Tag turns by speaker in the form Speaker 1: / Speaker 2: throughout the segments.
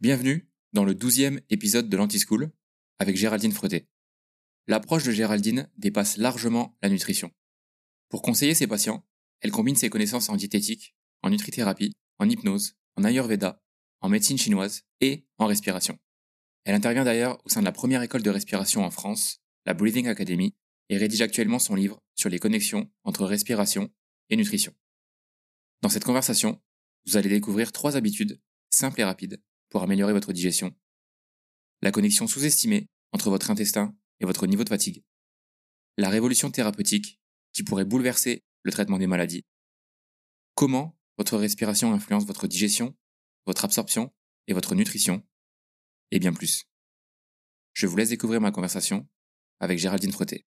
Speaker 1: Bienvenue dans le douzième épisode de l'Anti-School avec Géraldine Freté. L'approche de Géraldine dépasse largement la nutrition. Pour conseiller ses patients, elle combine ses connaissances en diététique, en nutrithérapie, en hypnose, en ayurveda, en médecine chinoise et en respiration. Elle intervient d'ailleurs au sein de la première école de respiration en France, la Breathing Academy, et rédige actuellement son livre sur les connexions entre respiration et nutrition. Dans cette conversation, vous allez découvrir trois habitudes simples et rapides pour améliorer votre digestion, la connexion sous-estimée entre votre intestin et votre niveau de fatigue, la révolution thérapeutique qui pourrait bouleverser le traitement des maladies, comment votre respiration influence votre digestion, votre absorption et votre nutrition, et bien plus. Je vous laisse découvrir ma conversation avec Géraldine Frotté.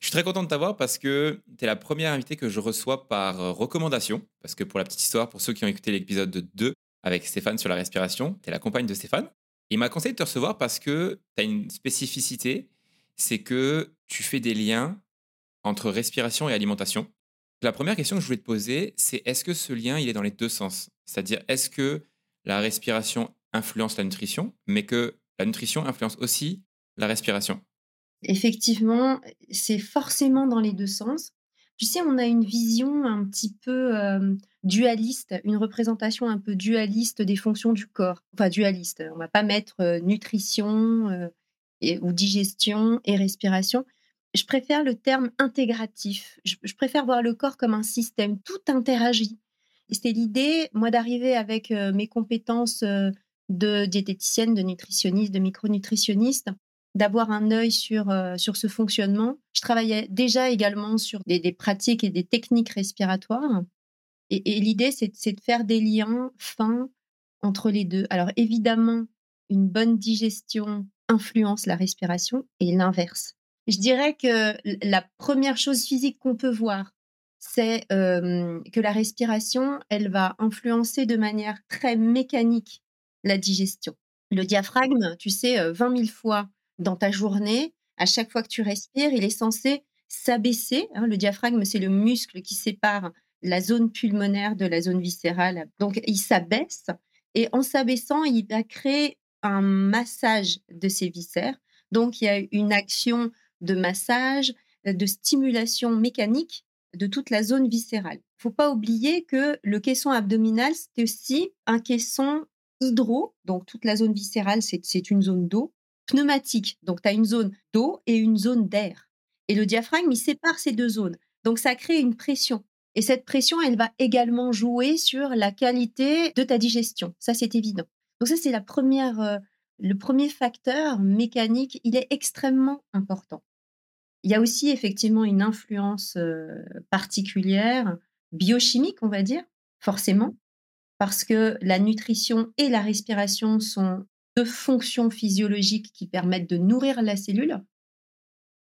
Speaker 1: Je suis très content de t'avoir parce que tu es la première invitée que je reçois par euh, recommandation. Parce que pour la petite histoire, pour ceux qui ont écouté l'épisode 2 avec Stéphane sur la respiration, tu es la compagne de Stéphane. Il m'a conseillé de te recevoir parce que tu as une spécificité, c'est que tu fais des liens entre respiration et alimentation. La première question que je voulais te poser, c'est est-ce que ce lien, il est dans les deux sens? C'est-à-dire, est-ce que la respiration influence la nutrition, mais que la nutrition influence aussi la respiration?
Speaker 2: Effectivement, c'est forcément dans les deux sens. Tu sais, on a une vision un petit peu dualiste, une représentation un peu dualiste des fonctions du corps. Enfin, dualiste, on va pas mettre nutrition ou digestion et respiration. Je préfère le terme intégratif. Je, préfère voir le corps comme un système. Tout interagit. Et c'était l'idée, moi, d'arriver avec mes compétences de diététicienne, de nutritionniste, de micronutritionniste, d'avoir un œil sur, euh, sur ce fonctionnement. Je travaillais déjà également sur des, pratiques et des techniques respiratoires. Et, l'idée, c'est de faire des liens fins entre les deux. Alors évidemment, une bonne digestion influence la respiration et l'inverse. Je dirais que la première chose physique qu'on peut voir, c'est euh, que la respiration, elle va influencer de manière très mécanique la digestion. Le diaphragme, tu sais, 20 euh, 000 fois dans ta journée, à chaque fois que tu respires, il est censé s'abaisser. Hein. le diaphragme, c'est le muscle qui sépare la zone pulmonaire de la zone viscérale. Donc, il s'abaisse et en s'abaissant, il va créer un massage de ses viscères. Donc, il y a une action de massage, de stimulation mécanique de toute la zone viscérale. Il faut pas oublier que le caisson abdominal, c'est aussi un caisson hydro, donc toute la zone viscérale, c'est une zone d'eau, pneumatique. Donc, tu as une zone d'eau et une zone d'air. Et le diaphragme, il sépare ces deux zones. Donc, ça crée une pression. Et cette pression, elle va également jouer sur la qualité de ta digestion. Ça, c'est évident. Donc, ça, c'est la première, euh, le premier facteur mécanique. Il est extrêmement important. Il y a aussi effectivement une influence euh, particulière, biochimique, on va dire, forcément, parce que la nutrition et la respiration sont deux fonctions physiologiques qui permettent de nourrir la cellule.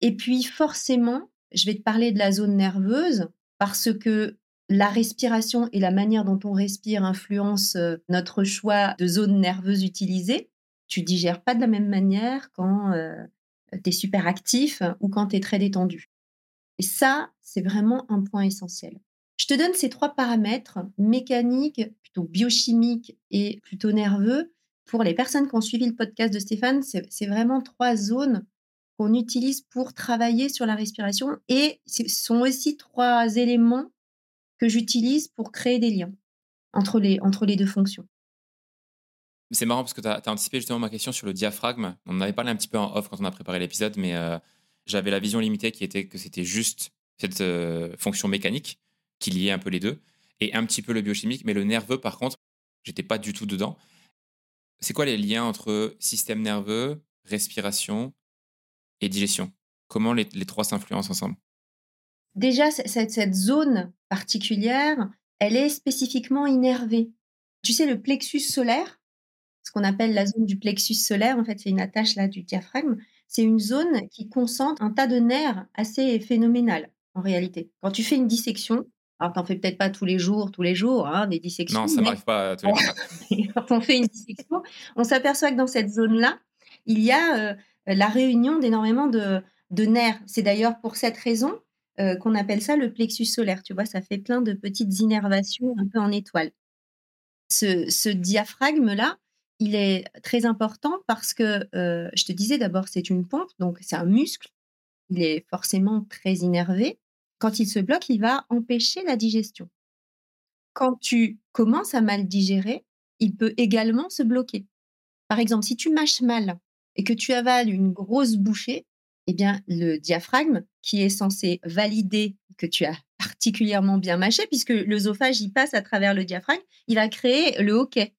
Speaker 2: Et puis forcément, je vais te parler de la zone nerveuse parce que la respiration et la manière dont on respire influencent euh, notre choix de zone nerveuse utilisée. Tu digères pas de la même manière quand euh, tu es super actif ou quand tu es très détendu. Et ça, c'est vraiment un point essentiel. Je te donne ces trois paramètres, mécaniques, plutôt biochimiques et plutôt nerveux, pour les personnes qui ont suivi le podcast de Stéphane, c'est vraiment trois zones qu'on utilise pour travailler sur la respiration et ce sont aussi trois éléments que j'utilise pour créer des liens entre les, entre les deux fonctions.
Speaker 1: C'est marrant parce que tu as, anticipé justement ma question sur le diaphragme. On en avait parlé un petit peu en off quand on a préparé l'épisode, mais euh, j'avais la vision limitée qui était que c'était juste cette euh, fonction mécanique qui liait un peu les deux et un petit peu le biochimique, mais le nerveux, par contre, j'étais pas du tout dedans. C'est quoi les liens entre système nerveux, respiration et digestion? Comment les, trois s'influencent ensemble?
Speaker 2: Déjà, cette, zone particulière, elle est spécifiquement innervée. Tu sais, le plexus solaire, ce qu'on appelle la zone du plexus solaire, en fait, c'est une attache là du diaphragme. C'est une zone qui concentre un tas de nerfs assez phénoménal en réalité. Quand tu fais une dissection, alors, t'en fais peut-être pas tous les jours, tous les jours, hein, des dissections.
Speaker 1: Non, ça m'arrive pas tous les jours.
Speaker 2: Quand on fait une dissection, on s'aperçoit que dans cette zone-là, il y a euh, la réunion d'énormément de, de, nerfs. C'est d'ailleurs pour cette raison euh, qu'on appelle ça le plexus solaire. Tu vois, ça fait plein de petites innervations un peu en étoile. Ce, diaphragme-là, il est très important parce que, euh, je te disais d'abord, c'est une pompe, donc c'est un muscle. Il est forcément très innervé. Quand il se bloque, il va empêcher la digestion. Quand tu commences à mal digérer, il peut également se bloquer. Par exemple, si tu mâches mal et que tu avales une grosse bouchée, eh bien, le diaphragme, qui est censé valider que tu as particulièrement bien mâché, puisque l'œsophage y passe à travers le diaphragme, il va créer le hoquet.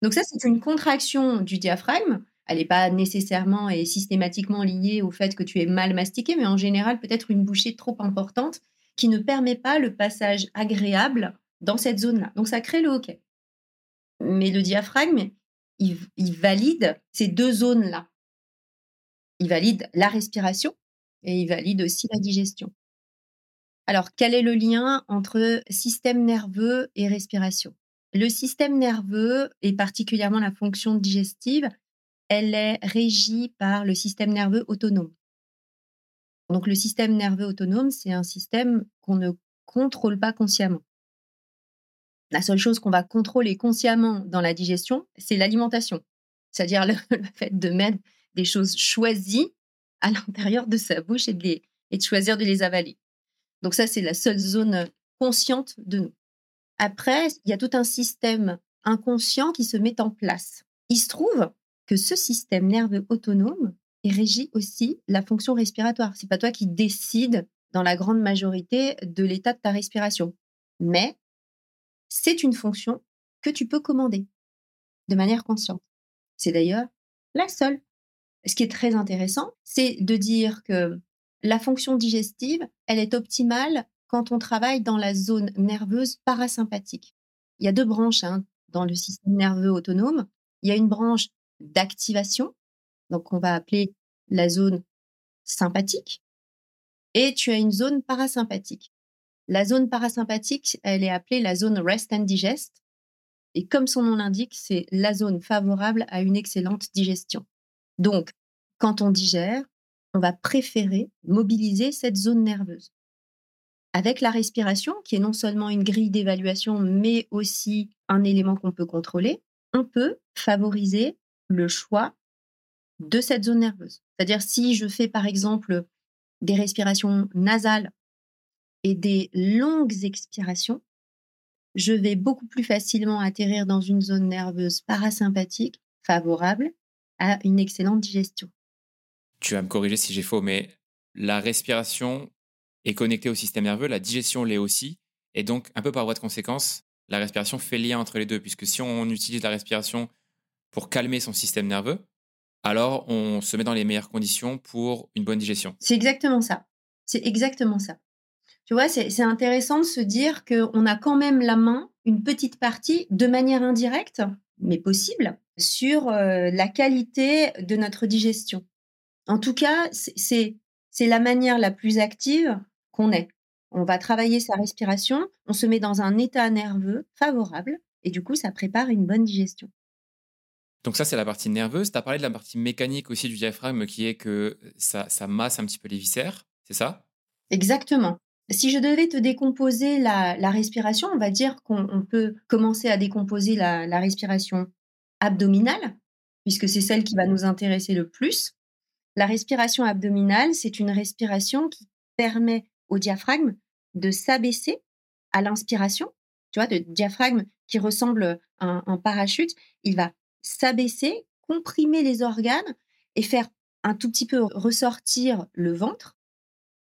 Speaker 2: Donc ça, c'est une contraction du diaphragme. Elle n'est pas nécessairement et systématiquement liée au fait que tu es mal mastiqué, mais en général, peut-être une bouchée trop importante qui ne permet pas le passage agréable dans cette zone-là. Donc ça crée le hoquet. Mais le diaphragme, il, il valide ces deux zones-là. Il valide la respiration et il valide aussi la digestion. Alors, quel est le lien entre système nerveux et respiration? Le système nerveux, et particulièrement la fonction digestive, elle est régie par le système nerveux autonome. Donc, le système nerveux autonome, c'est un système qu'on ne contrôle pas consciemment. La seule chose qu'on va contrôler consciemment dans la digestion, c'est l'alimentation, c'est-à-dire le, fait de mettre des choses choisies à l'intérieur de sa bouche et de, choisir de les avaler. Donc ça, c'est la seule zone consciente de nous. Après, il y a tout un système inconscient qui se met en place. Il se trouve que ce système nerveux autonome régit aussi la fonction respiratoire. C'est pas toi qui décides dans la grande majorité de l'état de ta respiration, mais c'est une fonction que tu peux commander de manière consciente. C'est d'ailleurs la seule. Ce qui est très intéressant, c'est de dire que la fonction digestive, elle est optimale quand on travaille dans la zone nerveuse parasympathique. Il y a deux branches hein, dans le système nerveux autonome. Il y a une branche d'activation, donc on va appeler la zone sympathique, et tu as une zone parasympathique. La zone parasympathique, elle est appelée la zone rest and digest, et comme son nom l'indique, c'est la zone favorable à une excellente digestion. Donc, quand on digère, on va préférer mobiliser cette zone nerveuse. Avec la respiration, qui est non seulement une grille d'évaluation, mais aussi un élément qu'on peut contrôler, on peut favoriser le choix de cette zone nerveuse. C'est-à-dire si je fais par exemple des respirations nasales et des longues expirations, je vais beaucoup plus facilement atterrir dans une zone nerveuse parasympathique favorable à une excellente digestion
Speaker 1: tu vas me corriger si j'ai faux, mais la respiration est connectée au système nerveux, la digestion l'est aussi, et donc un peu par voie de conséquence, la respiration fait lien entre les deux, puisque si on utilise la respiration pour calmer son système nerveux, alors on se met dans les meilleures conditions pour une bonne digestion.
Speaker 2: C'est exactement ça. C'est exactement ça. Tu vois, c'est intéressant de se dire qu'on a quand même la main, une petite partie, de manière indirecte, mais possible, sur euh, la qualité de notre digestion. En tout cas, c'est la manière la plus active qu'on ait. On va travailler sa respiration, on se met dans un état nerveux favorable et du coup, ça prépare une bonne digestion.
Speaker 1: Donc ça, c'est la partie nerveuse. Tu as parlé de la partie mécanique aussi du diaphragme qui est que ça, masse un petit peu les viscères, c'est ça?
Speaker 2: Exactement. Si je devais te décomposer la, respiration, on va dire qu'on peut commencer à décomposer la respiration abdominale, puisque c'est celle qui va nous intéresser le plus. La respiration abdominale, c'est une respiration qui permet au diaphragme de s'abaisser à l'inspiration. Tu vois, le diaphragme qui ressemble à un, parachute, il va s'abaisser, comprimer les organes et faire un tout petit peu ressortir le ventre.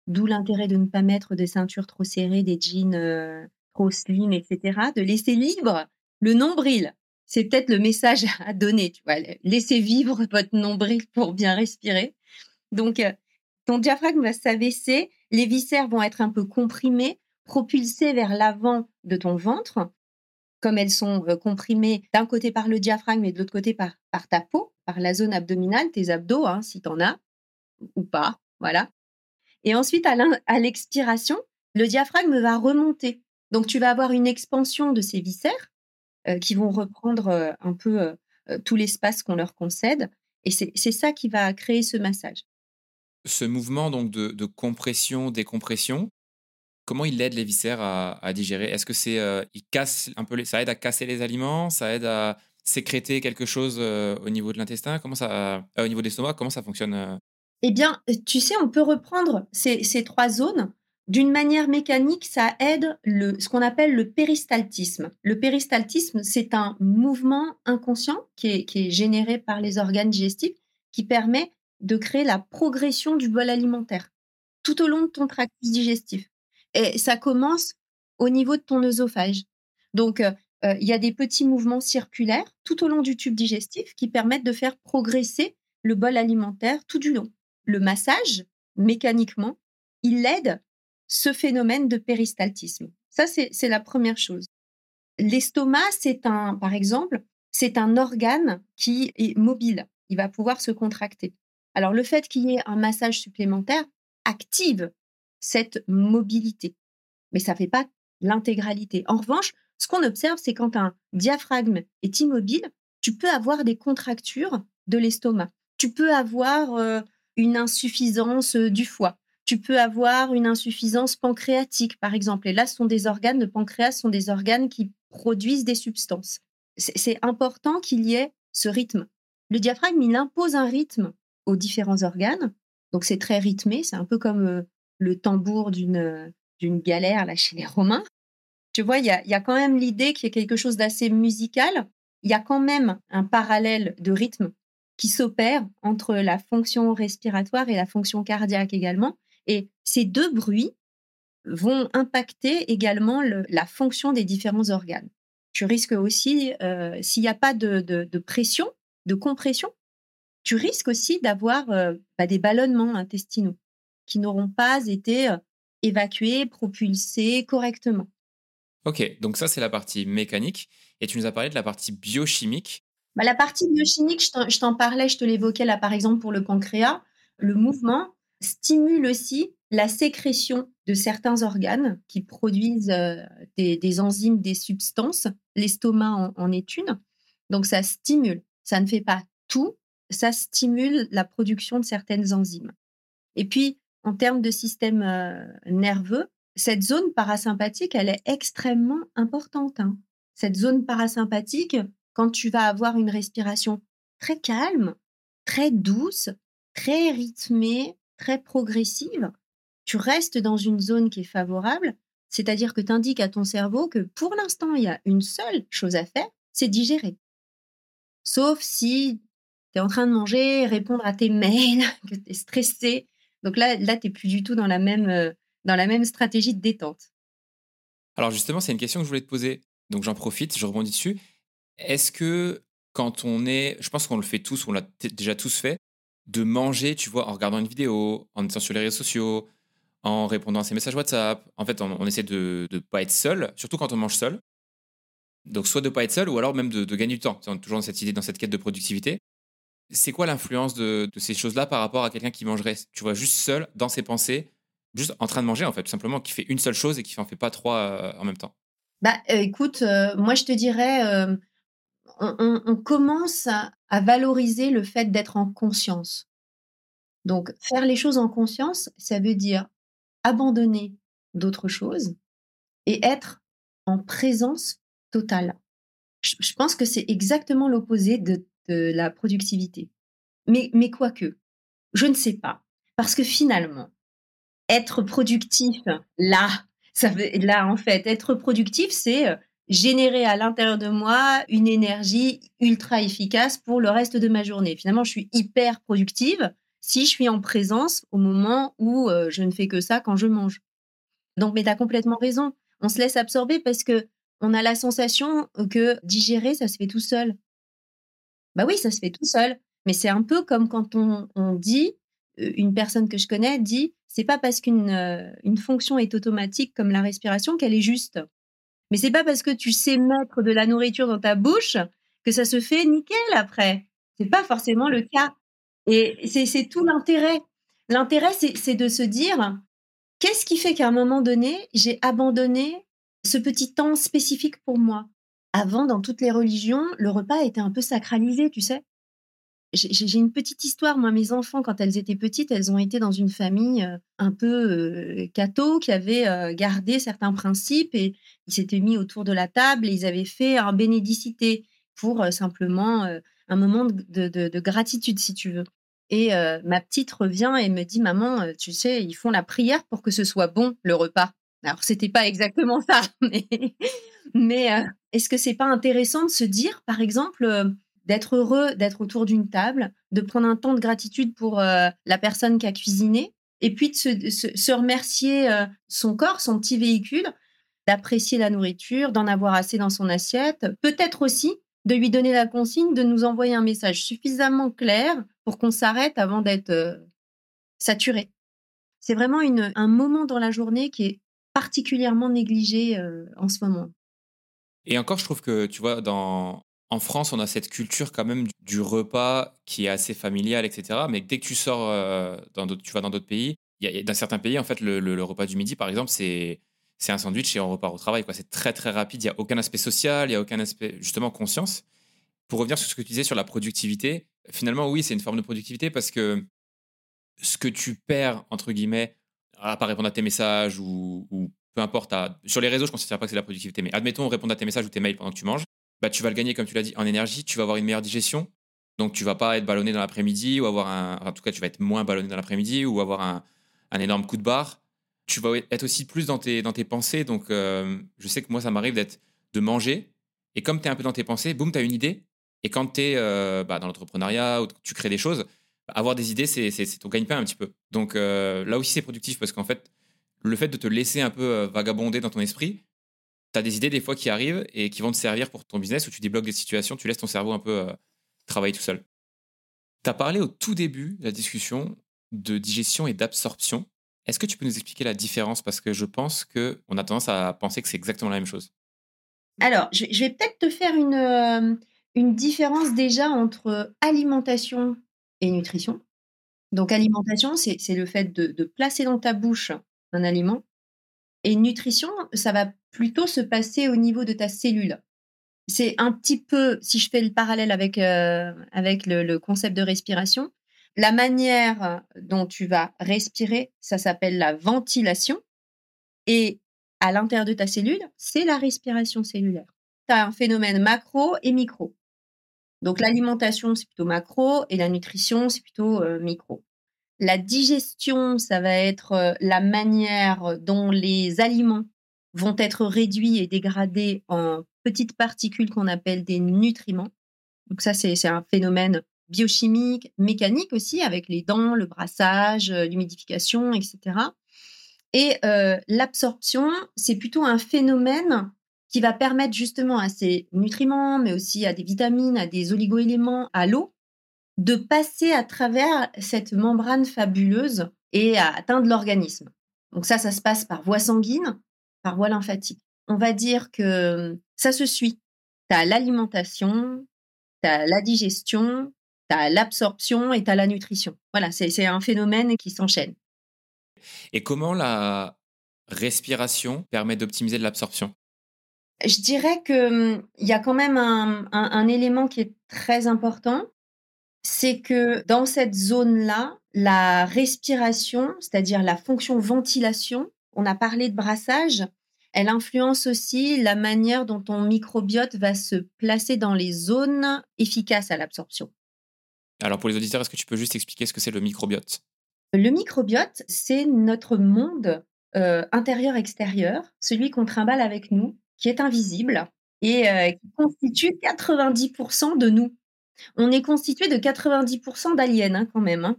Speaker 2: D'où l'intérêt de ne pas mettre des ceintures trop serrées, des jeans euh, trop slim, etc. De laisser libre le nombril. C'est peut-être le message à donner, tu vois. Laissez vivre votre nombril pour bien respirer. Donc, euh, ton diaphragme va s'abaisser, les viscères vont être un peu comprimés, propulsés vers l'avant de ton ventre, comme elles sont euh, comprimées d'un côté par le diaphragme et de l'autre côté par, ta peau, par la zone abdominale, tes abdos, hein, si tu en as, ou pas, voilà. Et ensuite, à l'expiration, le diaphragme va remonter. Donc, tu vas avoir une expansion de ces viscères euh, qui vont reprendre un peu tout l'espace qu'on leur concède. Et c'est ça qui va créer ce massage
Speaker 1: ce mouvement donc de, compression, décompression, comment il aide les viscères à, digérer? Est-ce que c'est il casse un peu ça aide à casser les aliments, ça aide à sécréter quelque chose au niveau de l'intestin? Comment ça au niveau de l'estomac Comment ça fonctionne
Speaker 2: Eh bien, tu sais, on peut reprendre ces, trois zones. D'une manière mécanique, ça aide le, ce qu'on appelle le péristaltisme. Le péristaltisme, c'est un mouvement inconscient qui est, généré par les organes digestifs qui permet de créer la progression du bol alimentaire tout au long de ton tractus digestif. Et ça commence au niveau de ton œsophage. Donc, euh, euh, il y a des petits mouvements circulaires tout au long du tube digestif qui permettent de faire progresser le bol alimentaire tout du long. Le massage, mécaniquement, il aide ce phénomène de péristaltisme. Ça, c'est la première chose. L'estomac, c'est un, par exemple, c'est un organe qui est mobile. Il va pouvoir se contracter. Alors, le fait qu'il y ait un massage supplémentaire active cette mobilité, mais ça ne fait pas l'intégralité. En revanche, ce qu'on observe, c'est quand un diaphragme est immobile, tu peux avoir des contractures de l'estomac. Tu peux avoir euh, une insuffisance euh, du foie tu peux avoir une insuffisance pancréatique, par exemple. Et là, ce sont des organes, le pancréas sont des organes qui produisent des substances. C'est important qu'il y ait ce rythme. Le diaphragme, il impose un rythme aux différents organes. Donc, c'est très rythmé. C'est un peu comme euh, le tambour d'une galère là chez les Romains. Tu vois, il y a, y a quand même l'idée qu'il y a quelque chose d'assez musical. Il y a quand même un parallèle de rythme qui s'opère entre la fonction respiratoire et la fonction cardiaque également. Et ces deux bruits vont impacter également la fonction des différents organes. Tu risques aussi, s'il n'y a pas de, pression, de compression, tu risques aussi d'avoir bah, des ballonnements intestinaux qui n'auront pas été euh, évacués, propulsés correctement.
Speaker 1: Ok, donc ça c'est la partie mécanique. Et tu nous as parlé de la partie biochimique.
Speaker 2: Bah, la partie biochimique, je t'en parlais, je te l'évoquais là par exemple pour le pancréas. Le mouvement, stimule aussi la sécrétion de certains organes qui produisent euh, des, enzymes, des substances. L'estomac en, est une. Donc ça stimule. Ça ne fait pas tout, ça stimule la production de certaines enzymes. Et puis, en termes de système euh, nerveux, cette zone parasympathique, elle est extrêmement importante. Hein. Cette zone parasympathique, quand tu vas avoir une respiration très calme, très douce, très rythmée, très progressive, tu restes dans une zone qui est favorable, c'est-à-dire que tu indiques à ton cerveau que pour l'instant, il y a une seule chose à faire, c'est digérer. Sauf si tu es en train de manger, répondre à tes mails, que tu es stressé. Donc là, là tu n'es plus du tout dans la, même, euh, dans la même stratégie de détente.
Speaker 1: Alors justement, c'est une question que je voulais te poser. Donc j'en profite, je rebondis dessus. Est-ce que quand on est, je pense qu'on le fait tous, on l'a déjà tous fait, de manger, tu vois, en regardant une vidéo, en étant sur les réseaux sociaux, en répondant à ses messages WhatsApp? En fait, on, essaie de ne pas être seul, surtout quand on mange seul. Donc, soit de ne pas être seul, ou alors même de, gagner du temps. On est toujours dans cette idée, dans cette quête de productivité. C'est quoi l'influence de, ces choses-là par rapport à quelqu'un qui mangerait, tu vois, juste seul, dans ses pensées, juste en train de manger, en fait, tout simplement, qui fait une seule chose et qui n'en fait pas trois euh, en même temps
Speaker 2: Bah, euh, écoute, euh, moi, je te dirais, on, commence à, valoriser le fait d'être en conscience. Donc, faire les choses en conscience, ça veut dire abandonner d'autres choses et être en présence totale. Je, pense que c'est exactement l'opposé de, la productivité. Mais, mais quoique, je ne sais pas. Parce que finalement, être productif, là, ça veut, là, en fait, être productif, c'est euh, générer à l'intérieur de moi une énergie ultra efficace pour le reste de ma journée. Finalement, je suis hyper productive si je suis en présence au moment où euh, je ne fais que ça quand je mange. Donc, mais tu as complètement raison. On se laisse absorber parce que on a la sensation que digérer, ça se fait tout seul. Bah oui, ça se fait tout seul. Mais c'est un peu comme quand on, dit, euh, une personne que je connais dit, c'est pas parce qu'une euh, fonction est automatique comme la respiration qu'elle est juste. Mais c'est pas parce que tu sais mettre de la nourriture dans ta bouche que ça se fait nickel après. C'est pas forcément le cas. Et c'est tout l'intérêt. L'intérêt, c'est de se dire, qu'est-ce qui fait qu'à un moment donné, j'ai abandonné ce petit temps spécifique pour moi? Avant, dans toutes les religions, le repas était un peu sacralisé, tu sais? j'ai une petite histoire. Moi, mes enfants, quand elles étaient petites, elles ont été dans une famille euh, un peu euh, catho qui avait euh, gardé certains principes et ils s'étaient mis autour de la table et ils avaient fait un bénédicité pour simplement un moment de, gratitude, si tu veux. Et ma petite revient et me dit, maman, tu sais, ils font la prière pour que ce soit bon le repas. Alors, c'était pas exactement ça, mais est-ce que c'est pas intéressant de se dire, par exemple, d'être heureux d'être autour d'une table, de prendre un temps de gratitude pour euh, la personne qui a cuisiné, et puis de se, remercier euh, son corps, son petit véhicule, d'apprécier la nourriture, d'en avoir assez dans son assiette, peut-être aussi de lui donner la consigne de nous envoyer un message suffisamment clair pour qu'on s'arrête avant d'être euh, saturé. C'est vraiment un moment dans la journée qui est particulièrement négligé en ce moment.
Speaker 1: Et encore, je trouve que, tu vois, en France, on a cette culture quand même du repas qui est assez familiale, etc. Mais dès que tu sors, euh, dans tu vas dans d'autres pays, y a, dans certains pays, en fait, le, repas du midi, par exemple, c'est c'est un sandwich et on repart au travail. C'est très très rapide. Il n'y a aucun aspect social, il n'y a aucun aspect justement conscience. Pour revenir sur ce que tu disais sur la productivité, finalement, oui, c'est une forme de productivité parce que ce que tu perds, entre guillemets, à pas répondre à tes messages ou, peu importe, sur les réseaux, je ne considère pas que c'est la productivité, mais admettons répondre à tes messages ou tes mails pendant que tu manges, bah, tu vas le gagner, comme tu l'as dit, en énergie, tu vas avoir une meilleure digestion. Donc, tu vas pas être ballonné dans l'après-midi ou avoir un. En tout cas, tu vas être moins ballonné dans l'après-midi ou avoir un, énorme coup de barre. Tu vas être aussi plus dans tes, dans tes pensées. Donc, euh, je sais que moi, ça m'arrive d'être de manger. Et comme tu es un peu dans tes pensées, boum, tu as une idée. Et quand tu es euh, bah, dans l'entrepreneuriat ou tu crées des choses, avoir des idées, c'est ton gagne-pain un petit peu. Donc, euh, là aussi, c'est productif parce qu'en fait, le fait de te laisser un peu vagabonder dans ton esprit, tu as des idées des fois qui arrivent et qui vont te servir pour ton business où tu débloques des situations, tu laisses ton cerveau un peu euh, travailler tout seul. Tu as parlé au tout début de la discussion de digestion et d'absorption. Est-ce que tu peux nous expliquer la différence? Parce que je pense qu'on a tendance à penser que c'est exactement la même chose.
Speaker 2: Alors, je, vais peut-être te faire une, euh, une différence déjà entre alimentation et nutrition. Donc, alimentation, c'est le fait de placer dans ta bouche un aliment. Et nutrition, ça va plutôt se passer au niveau de ta cellule. C'est un petit peu, si je fais le parallèle avec, euh, avec le, concept de respiration, la manière dont tu vas respirer, ça s'appelle la ventilation. Et à l'intérieur de ta cellule, c'est la respiration cellulaire. Tu as un phénomène macro et micro. Donc l'alimentation, c'est plutôt macro et la nutrition, c'est plutôt euh, micro. La digestion, ça va être euh, la manière dont les aliments vont être réduits et dégradés en petites particules qu'on appelle des nutriments. Donc ça, c'est un phénomène biochimique, mécanique aussi, avec les dents, le brassage, euh, l'humidification, etc. Et euh, l'absorption, c'est plutôt un phénomène qui va permettre justement à ces nutriments, mais aussi à des vitamines, à des oligoéléments, à l'eau, de passer à travers cette membrane fabuleuse et à atteindre l'organisme. Donc ça, ça se passe par voie sanguine, par voie lymphatique. On va dire que ça se suit. Tu as l'alimentation, tu as la digestion, tu as l'absorption et tu as la nutrition. Voilà, c'est un phénomène qui s'enchaîne.
Speaker 1: Et comment la respiration permet d'optimiser l'absorption?
Speaker 2: Je dirais qu'il y a quand même un, élément qui est très important, c'est que dans cette zone-là, la respiration, c'est-à-dire la fonction ventilation, on a parlé de brassage, elle influence aussi la manière dont ton microbiote va se placer dans les zones efficaces à l'absorption.
Speaker 1: Alors pour les auditeurs, est-ce que tu peux juste expliquer ce que c'est le microbiote?
Speaker 2: Le microbiote, c'est notre monde euh, intérieur-extérieur, celui qu'on trimballe avec nous, qui est invisible et euh, qui constitue 90% de nous. On est constitué de 90% d'aliens hein, quand même. Hein.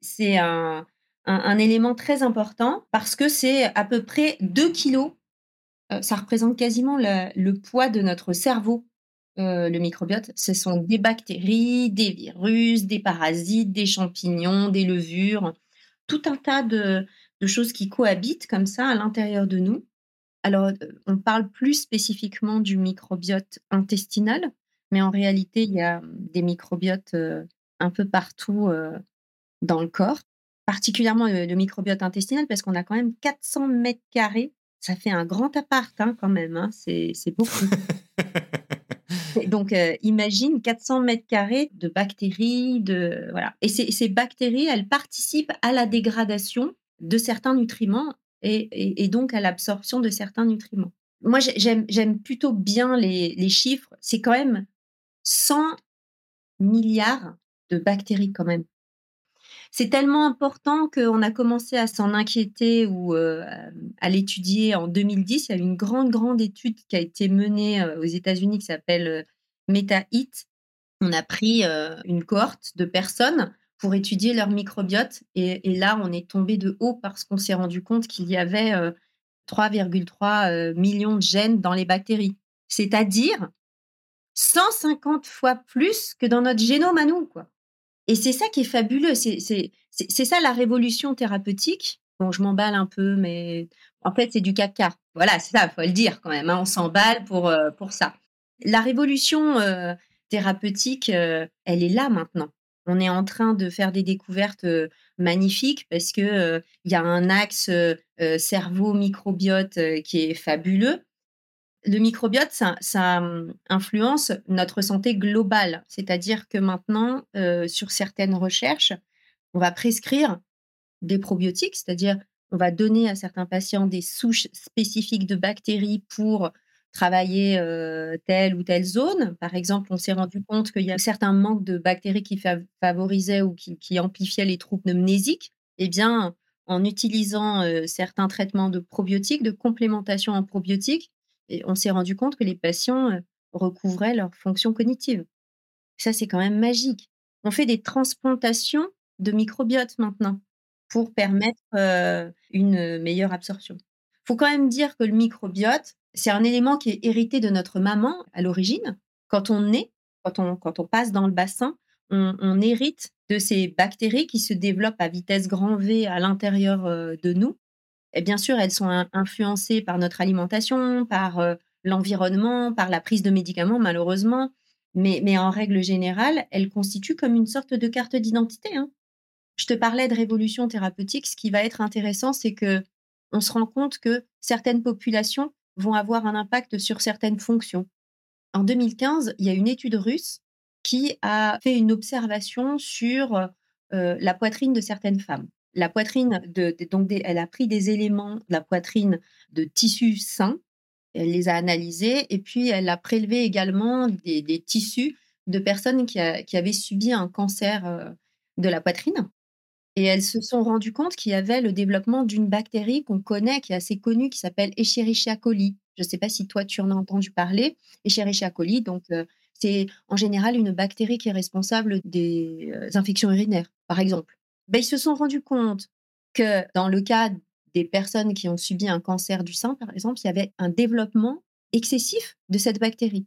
Speaker 2: C'est un, élément très important parce que c'est à peu près 2 kilos. Euh, ça représente quasiment le, poids de notre cerveau, euh, le microbiote. Ce sont des bactéries, des virus, des parasites, des champignons, des levures, tout un tas de, choses qui cohabitent comme ça à l'intérieur de nous. Alors, euh, on parle plus spécifiquement du microbiote intestinal, mais en réalité, il y a des microbiotes un peu partout dans le corps particulièrement le, microbiote intestinal, parce qu'on a quand même 400 mètres carrés. Ça fait un grand appart hein, quand même, hein. c'est beaucoup. Donc, euh, imagine 400 mètres carrés de bactéries, de voilà. Et ces, bactéries, elles participent à la dégradation de certains nutriments et, donc à l'absorption de certains nutriments. Moi, j'aime plutôt bien les, les chiffres. C'est quand même 100 milliards de bactéries quand même c'est tellement important qu'on a commencé à s'en inquiéter ou euh, à l'étudier en 2010. Il y a une grande, grande étude qui a été menée euh, aux États-Unis qui s'appelle euh, MetaHit. On a pris une cohorte de personnes pour étudier leur microbiote. Et, là, on est tombé de haut parce qu'on s'est rendu compte qu'il y avait 3,3 millions de gènes dans les bactéries. C'est-à-dire 150 fois plus que dans notre génome à nous. Quoi. Et c'est ça qui est fabuleux. C'est ça la révolution thérapeutique. Bon, je m'emballe un peu, mais en fait, c'est du caca. Voilà, c'est ça, faut le dire quand même. Hein. on s'emballe pour, euh, pour ça. La révolution euh, thérapeutique, euh, elle est là maintenant. On est en train de faire des découvertes magnifiques parce que il y a un axe cerveau microbiote qui est fabuleux le microbiote, ça, hum, influence notre santé globale. C'est-à-dire que maintenant, euh, sur certaines recherches, on va prescrire des probiotiques, c'est-à-dire on va donner à certains patients des souches spécifiques de bactéries pour travailler euh, telle ou telle zone. Par exemple, on s'est rendu compte qu'il y a certains manques de bactéries qui favorisaient ou qui, amplifiaient les troubles mnésiques. Eh bien, en utilisant euh, certains traitements de probiotiques, de complémentation en probiotiques, et on s'est rendu compte que les patients recouvraient leur fonction cognitive. Ça, c'est quand même magique. On fait des transplantations de microbiote maintenant pour permettre une meilleure absorption. Il faut quand même dire que le microbiote, c'est un élément qui est hérité de notre maman à l'origine. Quand on naît, quand on, quand on passe dans le bassin, on, on, hérite de ces bactéries qui se développent à vitesse grand V à l'intérieur de nous bien sûr, elles sont influencées par notre alimentation, par euh, l'environnement, par la prise de médicaments, malheureusement. Mais, mais, en règle générale, elles constituent comme une sorte de carte d'identité. Hein. Je te parlais de révolution thérapeutique. Ce qui va être intéressant, c'est que on se rend compte que certaines populations vont avoir un impact sur certaines fonctions. En 2015, il y a une étude russe qui a fait une observation sur euh, la poitrine de certaines femmes la poitrine de, donc elle a pris des éléments de la poitrine de tissus sains, elle les a analysés et puis elle a prélevé également des, tissus de personnes qui, avaient subi un cancer euh, de la poitrine. Et elles se sont rendues compte qu'il y avait le développement d'une bactérie qu'on connaît, qui est assez connue, qui s'appelle Escherichia coli. Je ne sais pas si toi tu en as entendu parler. Escherichia coli, donc euh, c'est en général une bactérie qui est responsable des euh, infections urinaires, par exemple. Ben, ils se sont rendus compte que dans le cas des personnes qui ont subi un cancer du sein, par exemple, il y avait un développement excessif de cette bactérie.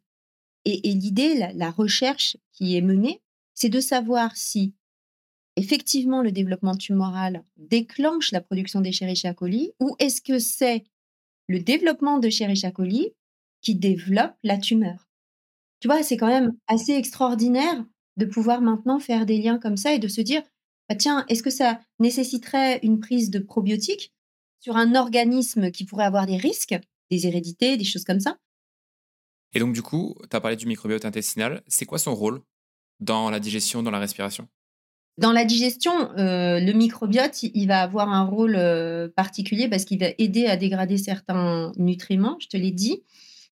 Speaker 2: Et, l'idée, la, recherche qui est menée, c'est de savoir si effectivement le développement tumoral déclenche la production d'Escherichia coli ou est-ce que c'est le développement de Escherichia coli qui développe la tumeur. Tu vois, c'est quand même assez extraordinaire de pouvoir maintenant faire des liens comme ça et de se dire, bah, tiens, est-ce que ça nécessiterait une prise de probiotiques sur un organisme qui pourrait avoir des risques, des hérédités, des choses comme ça?
Speaker 1: Et donc, du coup, tu as parlé du microbiote intestinal. C'est quoi son rôle dans la digestion, dans la respiration?
Speaker 2: Dans la digestion, euh, le microbiote, il va avoir un rôle euh, particulier parce qu'il va aider à dégrader certains nutriments, je te l'ai dit.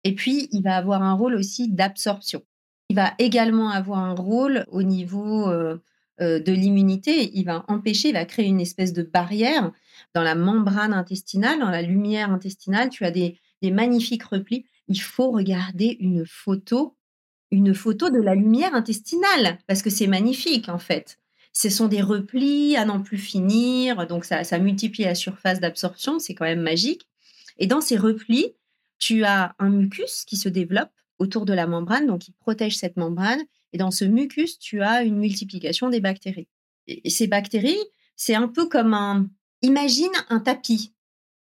Speaker 2: Et puis, il va avoir un rôle aussi d'absorption. Il va également avoir un rôle au niveau euh, de l'immunité, il va empêcher, il va créer une espèce de barrière dans la membrane intestinale, dans la lumière intestinale. Tu as des, magnifiques replis. Il faut regarder une photo, une photo de la lumière intestinale, parce que c'est magnifique en fait. Ce sont des replis à n'en plus finir, donc ça, ça multiplie la surface d'absorption, c'est quand même magique. Et dans ces replis, tu as un mucus qui se développe autour de la membrane, donc il protège cette membrane. Et dans ce mucus, tu as une multiplication des bactéries. Et ces bactéries, c'est un peu comme un... Imagine un tapis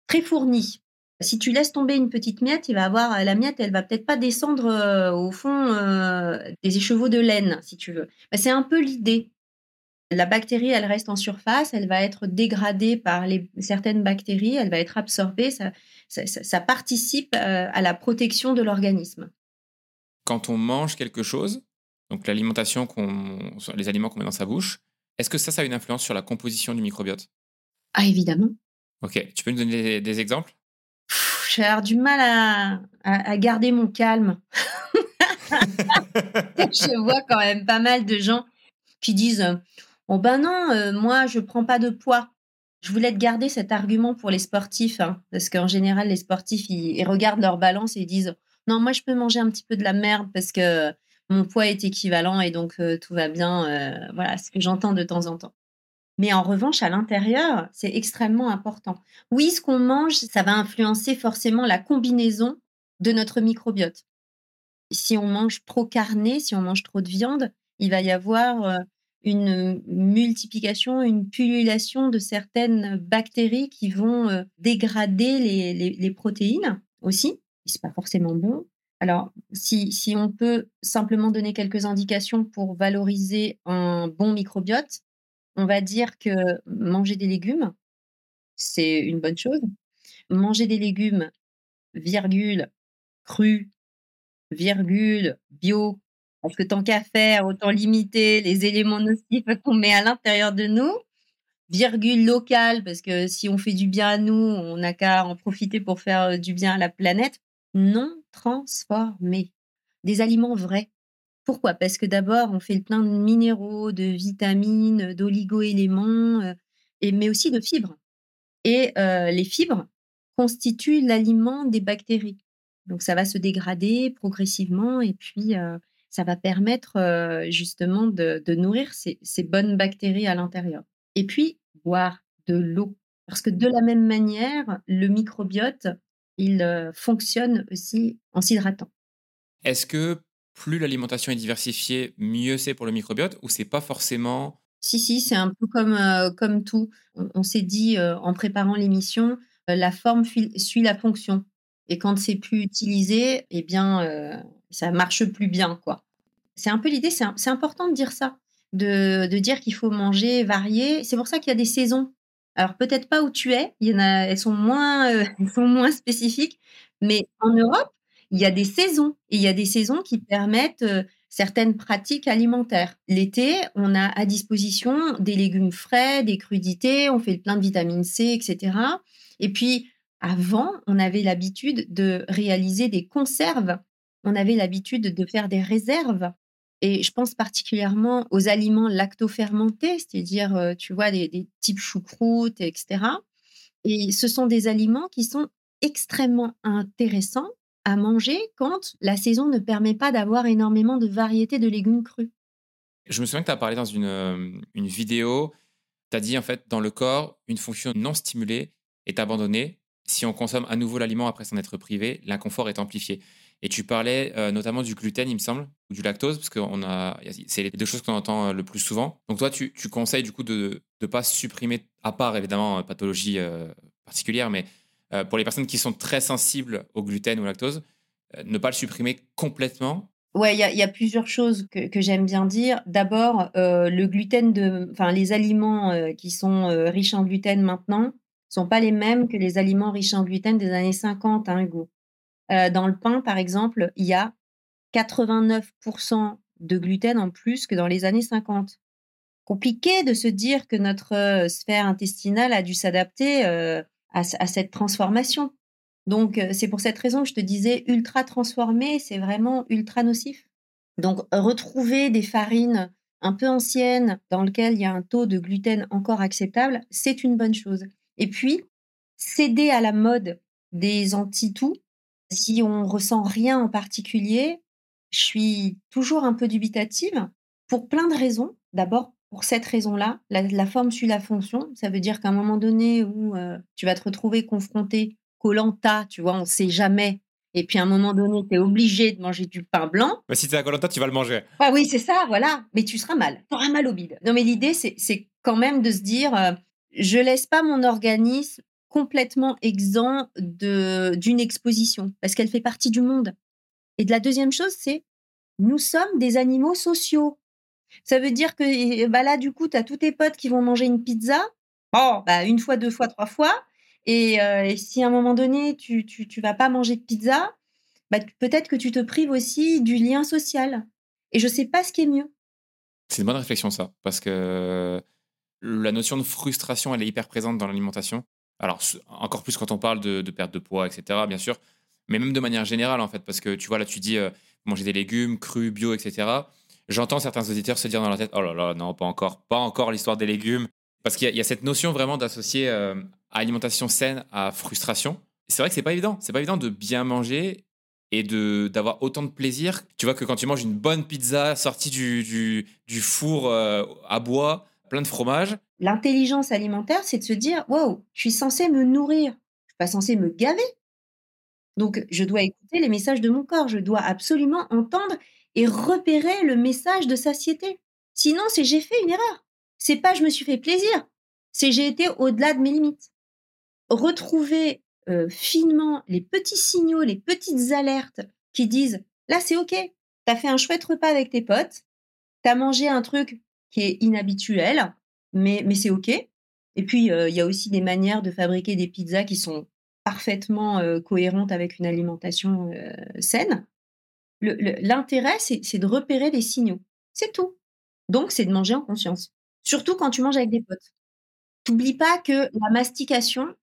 Speaker 2: très fourni. Si tu laisses tomber une petite miette, il va avoir la miette, elle va peut-être pas descendre euh, au fond euh, des écheveaux de laine, si tu veux. Bah, c'est un peu l'idée. La bactérie, elle reste en surface, elle va être dégradée par certaines bactéries, elle va être absorbée, ça, ça, participe euh, à la protection de l'organisme.
Speaker 1: quand on mange quelque chose, donc l'alimentation, qu'on, les aliments qu'on met dans sa bouche, est-ce que ça, ça a une influence sur la composition du microbiote?
Speaker 2: Ah, évidemment.
Speaker 1: Ok, tu peux nous donner des, exemples?
Speaker 2: J'ai du mal à, garder mon calme. je vois quand même pas mal de gens qui disent Oh ben non, euh, moi je prends pas de poids. Je voulais te garder cet argument pour les sportifs, hein, parce qu'en général, les sportifs, ils, regardent leur balance et ils disent Non, moi je peux manger un petit peu de la merde parce que mon poids est équivalent et donc euh, tout va bien. Euh, voilà ce que j'entends de temps en temps. Mais en revanche, à l'intérieur, c'est extrêmement important. Oui, ce qu'on mange, ça va influencer forcément la combinaison de notre microbiote. Si on mange trop carné, si on mange trop de viande, il va y avoir euh, une multiplication, une pullulation de certaines bactéries qui vont dégrader les, protéines aussi. C'est pas forcément bon. Alors, si, on peut simplement donner quelques indications pour valoriser un bon microbiote, on va dire que manger des légumes, c'est une bonne chose. Manger des légumes, virgule, crus, virgule, bio, parce que tant qu'à faire, autant limiter les éléments nocifs qu'on met à l'intérieur de nous. Virgule local, parce que si on fait du bien à nous, on n'a qu'à en profiter pour faire du bien à la planète non transformés, des aliments vrais. Pourquoi? Parce que d'abord, on fait le plein de minéraux, de vitamines, d'oligo-éléments, euh, mais aussi de fibres. Et euh, les fibres constituent l'aliment des bactéries. Donc ça va se dégrader progressivement et puis euh, ça va permettre justement de, nourrir ces, ces, bonnes bactéries à l'intérieur. Et puis boire de l'eau. Parce que de la même manière, le microbiote il fonctionne aussi en s'hydratant.
Speaker 1: Est-ce que plus l'alimentation est diversifiée, mieux c'est pour le microbiote ou c'est pas forcément
Speaker 2: Si, si, c'est un peu comme, euh, comme tout. On, s'est dit euh, en préparant l'émission, la forme suit la fonction. Et quand c'est plus utilisé, eh bien, ça marche plus bien, quoi. C'est un peu l'idée, c'est important de dire ça, de, de dire qu'il faut manger varié. C'est pour ça qu'il y a des saisons. Alors peut-être pas où tu es, y en a, elles sont moins, euh, sont moins spécifiques, mais en Europe, il y a des saisons et il y a des saisons qui permettent euh, certaines pratiques alimentaires. L'été, on a à disposition des légumes frais, des crudités, on fait plein de vitamine C, etc. Et puis avant, on avait l'habitude de réaliser des conserves. On avait l'habitude de faire des réserves et je pense particulièrement aux aliments lactofermentés, c'est-à-dire, euh, tu vois, des, types choucroute, etc. Et ce sont des aliments qui sont extrêmement intéressants à manger quand la saison ne permet pas d'avoir énormément de variétés de légumes crus.
Speaker 1: Je me souviens que tu as parlé dans une, euh, une vidéo, tu as dit en fait, dans le corps, une fonction non stimulée est abandonnée. Si on consomme à nouveau l'aliment après s'en être privé, l'inconfort est amplifié. Et tu parlais euh, notamment du gluten, il me semble, ou du lactose, parce que c'est les deux choses qu'on entend euh, le plus souvent. Donc toi, tu, conseilles du coup de ne pas supprimer, à part évidemment euh, pathologie particulière, mais pour les personnes qui sont très sensibles au gluten ou au lactose, ne pas le supprimer complètement?
Speaker 2: Ouais, il y, a plusieurs choses que, j'aime bien dire. D'abord, le gluten de, enfin les aliments qui sont riches en gluten maintenant sont pas les mêmes que les aliments riches en gluten des années 50, hein, Hugo. Euh, dans le pain, par exemple, il y a 89% de gluten en plus que dans les années 50. Compliqué de se dire que notre euh, sphère intestinale a dû s'adapter euh, à, cette transformation. Donc, c'est pour cette raison que je te disais ultra transformé, c'est vraiment ultra nocif. Donc, retrouver des farines un peu anciennes dans lesquelles il y a un taux de gluten encore acceptable, c'est une bonne chose. Et puis, céder à la mode des anti-tout, si on ressent rien en particulier, je suis toujours un peu dubitative pour plein de raisons. D'abord, pour cette raison-là, la, forme suit la fonction. Ça veut dire qu'à un moment donné où euh, tu vas te retrouver confronté Colanta, tu vois, on ne sait jamais. Et puis à un moment donné, tu es obligé de manger du pain blanc.
Speaker 1: Mais si tu es à Colanta, tu vas le manger.
Speaker 2: Ah oui, c'est ça, voilà. Mais tu seras mal. Tu auras mal au bide. Non, mais l'idée, c'est quand même de se dire, euh, je laisse pas mon organisme complètement exempt d'une exposition, parce qu'elle fait partie du monde. Et de la deuxième chose, c'est nous sommes des animaux sociaux. Ça veut dire que bah là, du coup, tu as tous tes potes qui vont manger une pizza, bah, une fois, deux fois, trois fois. Et, euh, si à un moment donné, tu, tu, vas pas manger de pizza, bah, peut-être que tu te prives aussi du lien social. Et je sais pas ce qui est mieux.
Speaker 1: C'est une bonne réflexion, ça, parce que la notion de frustration, elle est hyper présente dans l'alimentation. Alors, encore plus quand on parle de, perte de poids, etc., bien sûr, mais même de manière générale, en fait, parce que tu vois, là, tu dis euh, manger des légumes, crus, bio, etc. J'entends certains auditeurs se dire dans leur tête, oh là là, non, pas encore, pas encore l'histoire des légumes, parce qu'il y, a cette notion vraiment d'associer euh, alimentation saine à frustration. C'est vrai que c'est pas évident, c'est pas évident de bien manger et de d'avoir autant de plaisir. Tu vois que quand tu manges une bonne pizza sortie du, four euh, à bois, plein de fromage.
Speaker 2: L'intelligence alimentaire, c'est de se dire wow, je suis censé me nourrir, je suis pas censé me gaver. Donc, je dois écouter les messages de mon corps, je dois absolument entendre et repérer le message de satiété. Sinon, c'est j'ai fait une erreur. C'est pas je me suis fait plaisir, c'est j'ai été au-delà de mes limites. Retrouver euh, finement les petits signaux, les petites alertes qui disent là c'est ok, t'as fait un chouette repas avec tes potes, t'as mangé un truc qui est inhabituel, mais, mais c'est ok. Et puis euh, il y a aussi des manières de fabriquer des pizzas qui sont parfaitement euh, cohérentes avec une alimentation saine. L'intérêt, c'est de repérer des signaux. C'est tout. Donc, c'est de manger en conscience. Surtout quand tu manges avec des potes. T'oublies pas que la mastication,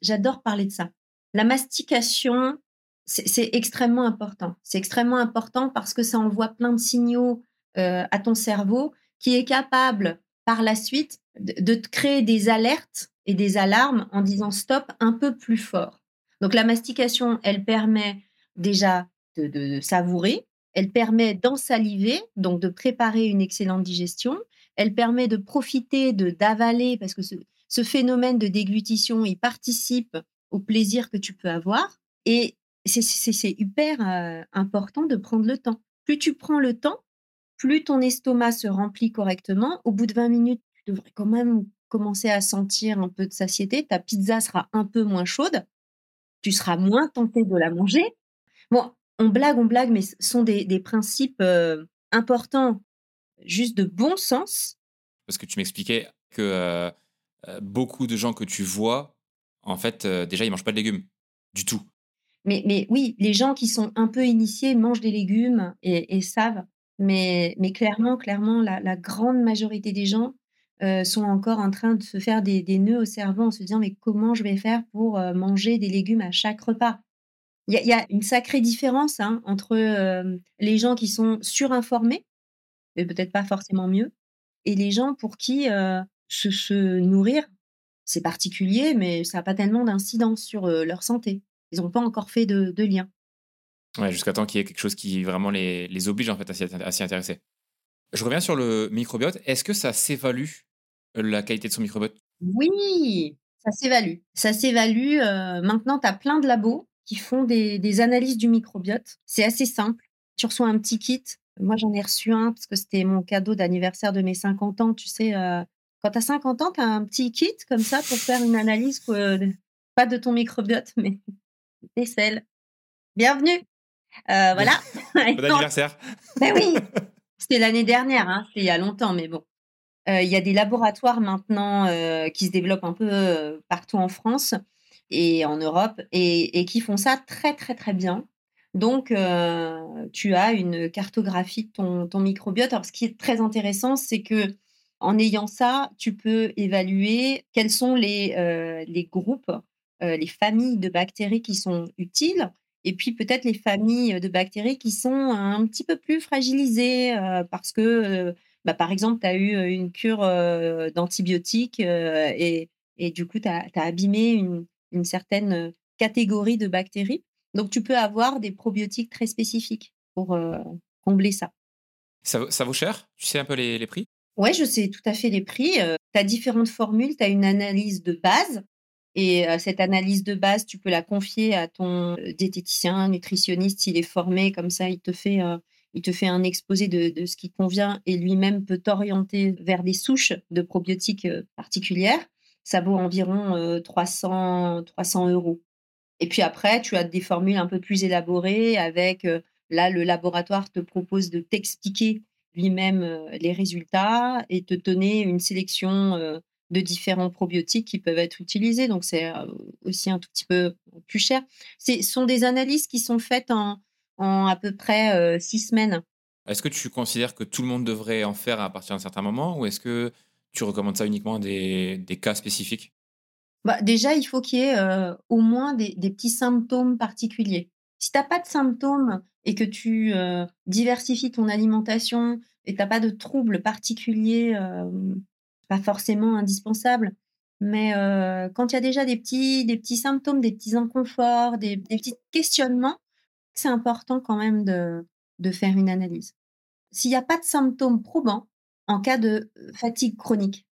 Speaker 2: j'adore parler de ça. La mastication, c'est extrêmement important. C'est extrêmement important parce que ça envoie plein de signaux euh, à ton cerveau qui est capable par la suite de, créer des alertes et des alarmes en disant stop un peu plus fort. Donc la mastication, elle permet déjà de savourer, elle permet d'ensaliver, donc de préparer une excellente digestion, elle permet de profiter, de d'avaler, parce que ce, phénomène de déglutition, il participe au plaisir que tu peux avoir. Et c'est hyper euh, important de prendre le temps. Plus tu prends le temps, plus ton estomac se remplit correctement. Au bout de 20 minutes, tu devrais quand même commencer à sentir un peu de satiété. Ta pizza sera un peu moins chaude. Tu seras moins tenté de la manger. Bon, on blague, on blague, mais ce sont des, principes euh, importants juste de bon sens.
Speaker 1: Parce que tu m'expliquais que euh, euh, beaucoup de gens que tu vois, en fait, euh, déjà, ils mangent pas de légumes du tout.
Speaker 2: Mais, mais oui, les gens qui sont un peu initiés mangent des légumes et, savent. Mais, clairement, la, grande majorité des gens sont encore en train de se faire des, nœuds au cerveau en se disant mais comment je vais faire pour manger des légumes à chaque repas? Il y, a une sacrée différence hein, entre les gens qui sont surinformés mais peut-être pas forcément mieux. Et les gens pour qui se, nourrir, c'est particulier, mais ça n'a pas tellement d'incidence sur leur santé. Ils n'ont pas encore fait de, lien.
Speaker 1: Ouais, jusqu'à temps qu'il y ait quelque chose qui vraiment les, les oblige en fait à s'y intéresser. Je reviens sur le microbiote. Est-ce que ça s'évalue la qualité de son microbiote?
Speaker 2: Oui, ça s'évalue. Ça s'évalue. maintenant, tu as plein de labos qui font des, des analyses du microbiote. C'est assez simple. Tu reçois un petit kit moi, j'en ai reçu un parce que c'était mon cadeau d'anniversaire de mes 50 ans. Tu sais, euh, quand tu as 50 ans, tu as un petit kit comme ça pour faire une analyse, pas de ton microbiote, mais des selles. Bienvenue. Euh, voilà.
Speaker 1: bon anniversaire.
Speaker 2: Ben oui, c'était l'année dernière, hein, c'était il y a longtemps, mais bon. Euh, il y a des laboratoires maintenant qui se développent un peu partout en France et en Europe et, qui font ça très très très bien. Donc, euh, tu as une cartographie de ton, microbiote. Alors, ce qui est très intéressant, c'est que en ayant ça, tu peux évaluer quels sont les, euh, groupes, euh, les familles de bactéries qui sont utiles, et puis peut-être les familles de bactéries qui sont un petit peu plus fragilisées parce que, bah, par exemple, tu as eu une cure d'antibiotiques et, du coup, tu as, abîmé une certaine catégorie de bactéries. Donc, tu peux avoir des probiotiques très spécifiques pour euh, combler ça.
Speaker 1: ça. vaut cher? Tu sais un peu les, prix?
Speaker 2: Oui, je sais tout à fait les prix. Euh, tu as différentes formules, tu as une analyse de base. Et euh, cette analyse de base, tu peux la confier à ton diététicien, nutritionniste, s'il est formé, comme ça, il te fait, il te fait un exposé de, de ce qui convient et lui-même peut t'orienter vers des souches de probiotiques particulières. Ça vaut environ 300, 300 euros. Et puis après, tu as des formules un peu plus élaborées avec, euh, là, le laboratoire te propose de t'expliquer lui-même euh, les résultats et te donner une sélection euh, de différents probiotiques qui peuvent être utilisés. Donc, c'est aussi un tout petit peu plus cher. Ce sont des analyses qui sont faites en, en à peu près six semaines.
Speaker 1: Est-ce que tu considères que tout le monde devrait en faire à partir d'un certain moment ou est-ce que tu recommandes ça uniquement à des, des cas spécifiques?
Speaker 2: Bah, Déjà, il faut qu'il y ait au moins des, des, petits symptômes particuliers. Si tu n'as pas de symptômes et que tu diversifies ton alimentation et tu n'as pas de troubles particuliers, pas forcément indispensables, mais quand il y a déjà des petits, des petits symptômes, des petits inconforts, des, petits questionnements, c'est important quand même de, de faire une analyse. S'il n'y a pas de symptômes probants en cas de fatigue chronique,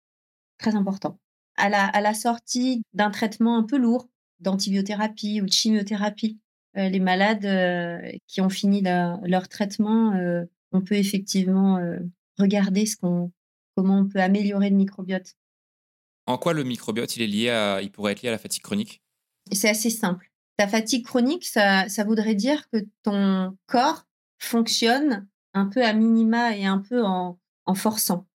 Speaker 2: très important. À la, à la sortie d'un traitement un peu lourd, d'antibiothérapie ou de chimiothérapie, les malades qui ont fini leur traitement, on peut effectivement regarder ce qu'on, comment on peut améliorer le microbiote.
Speaker 1: En quoi le microbiote il est lié à, il pourrait être lié à la fatigue chronique?
Speaker 2: C'est assez simple. Ta fatigue chronique, ça, ça voudrait dire que ton corps fonctionne un peu à minima et un peu en, en forçant.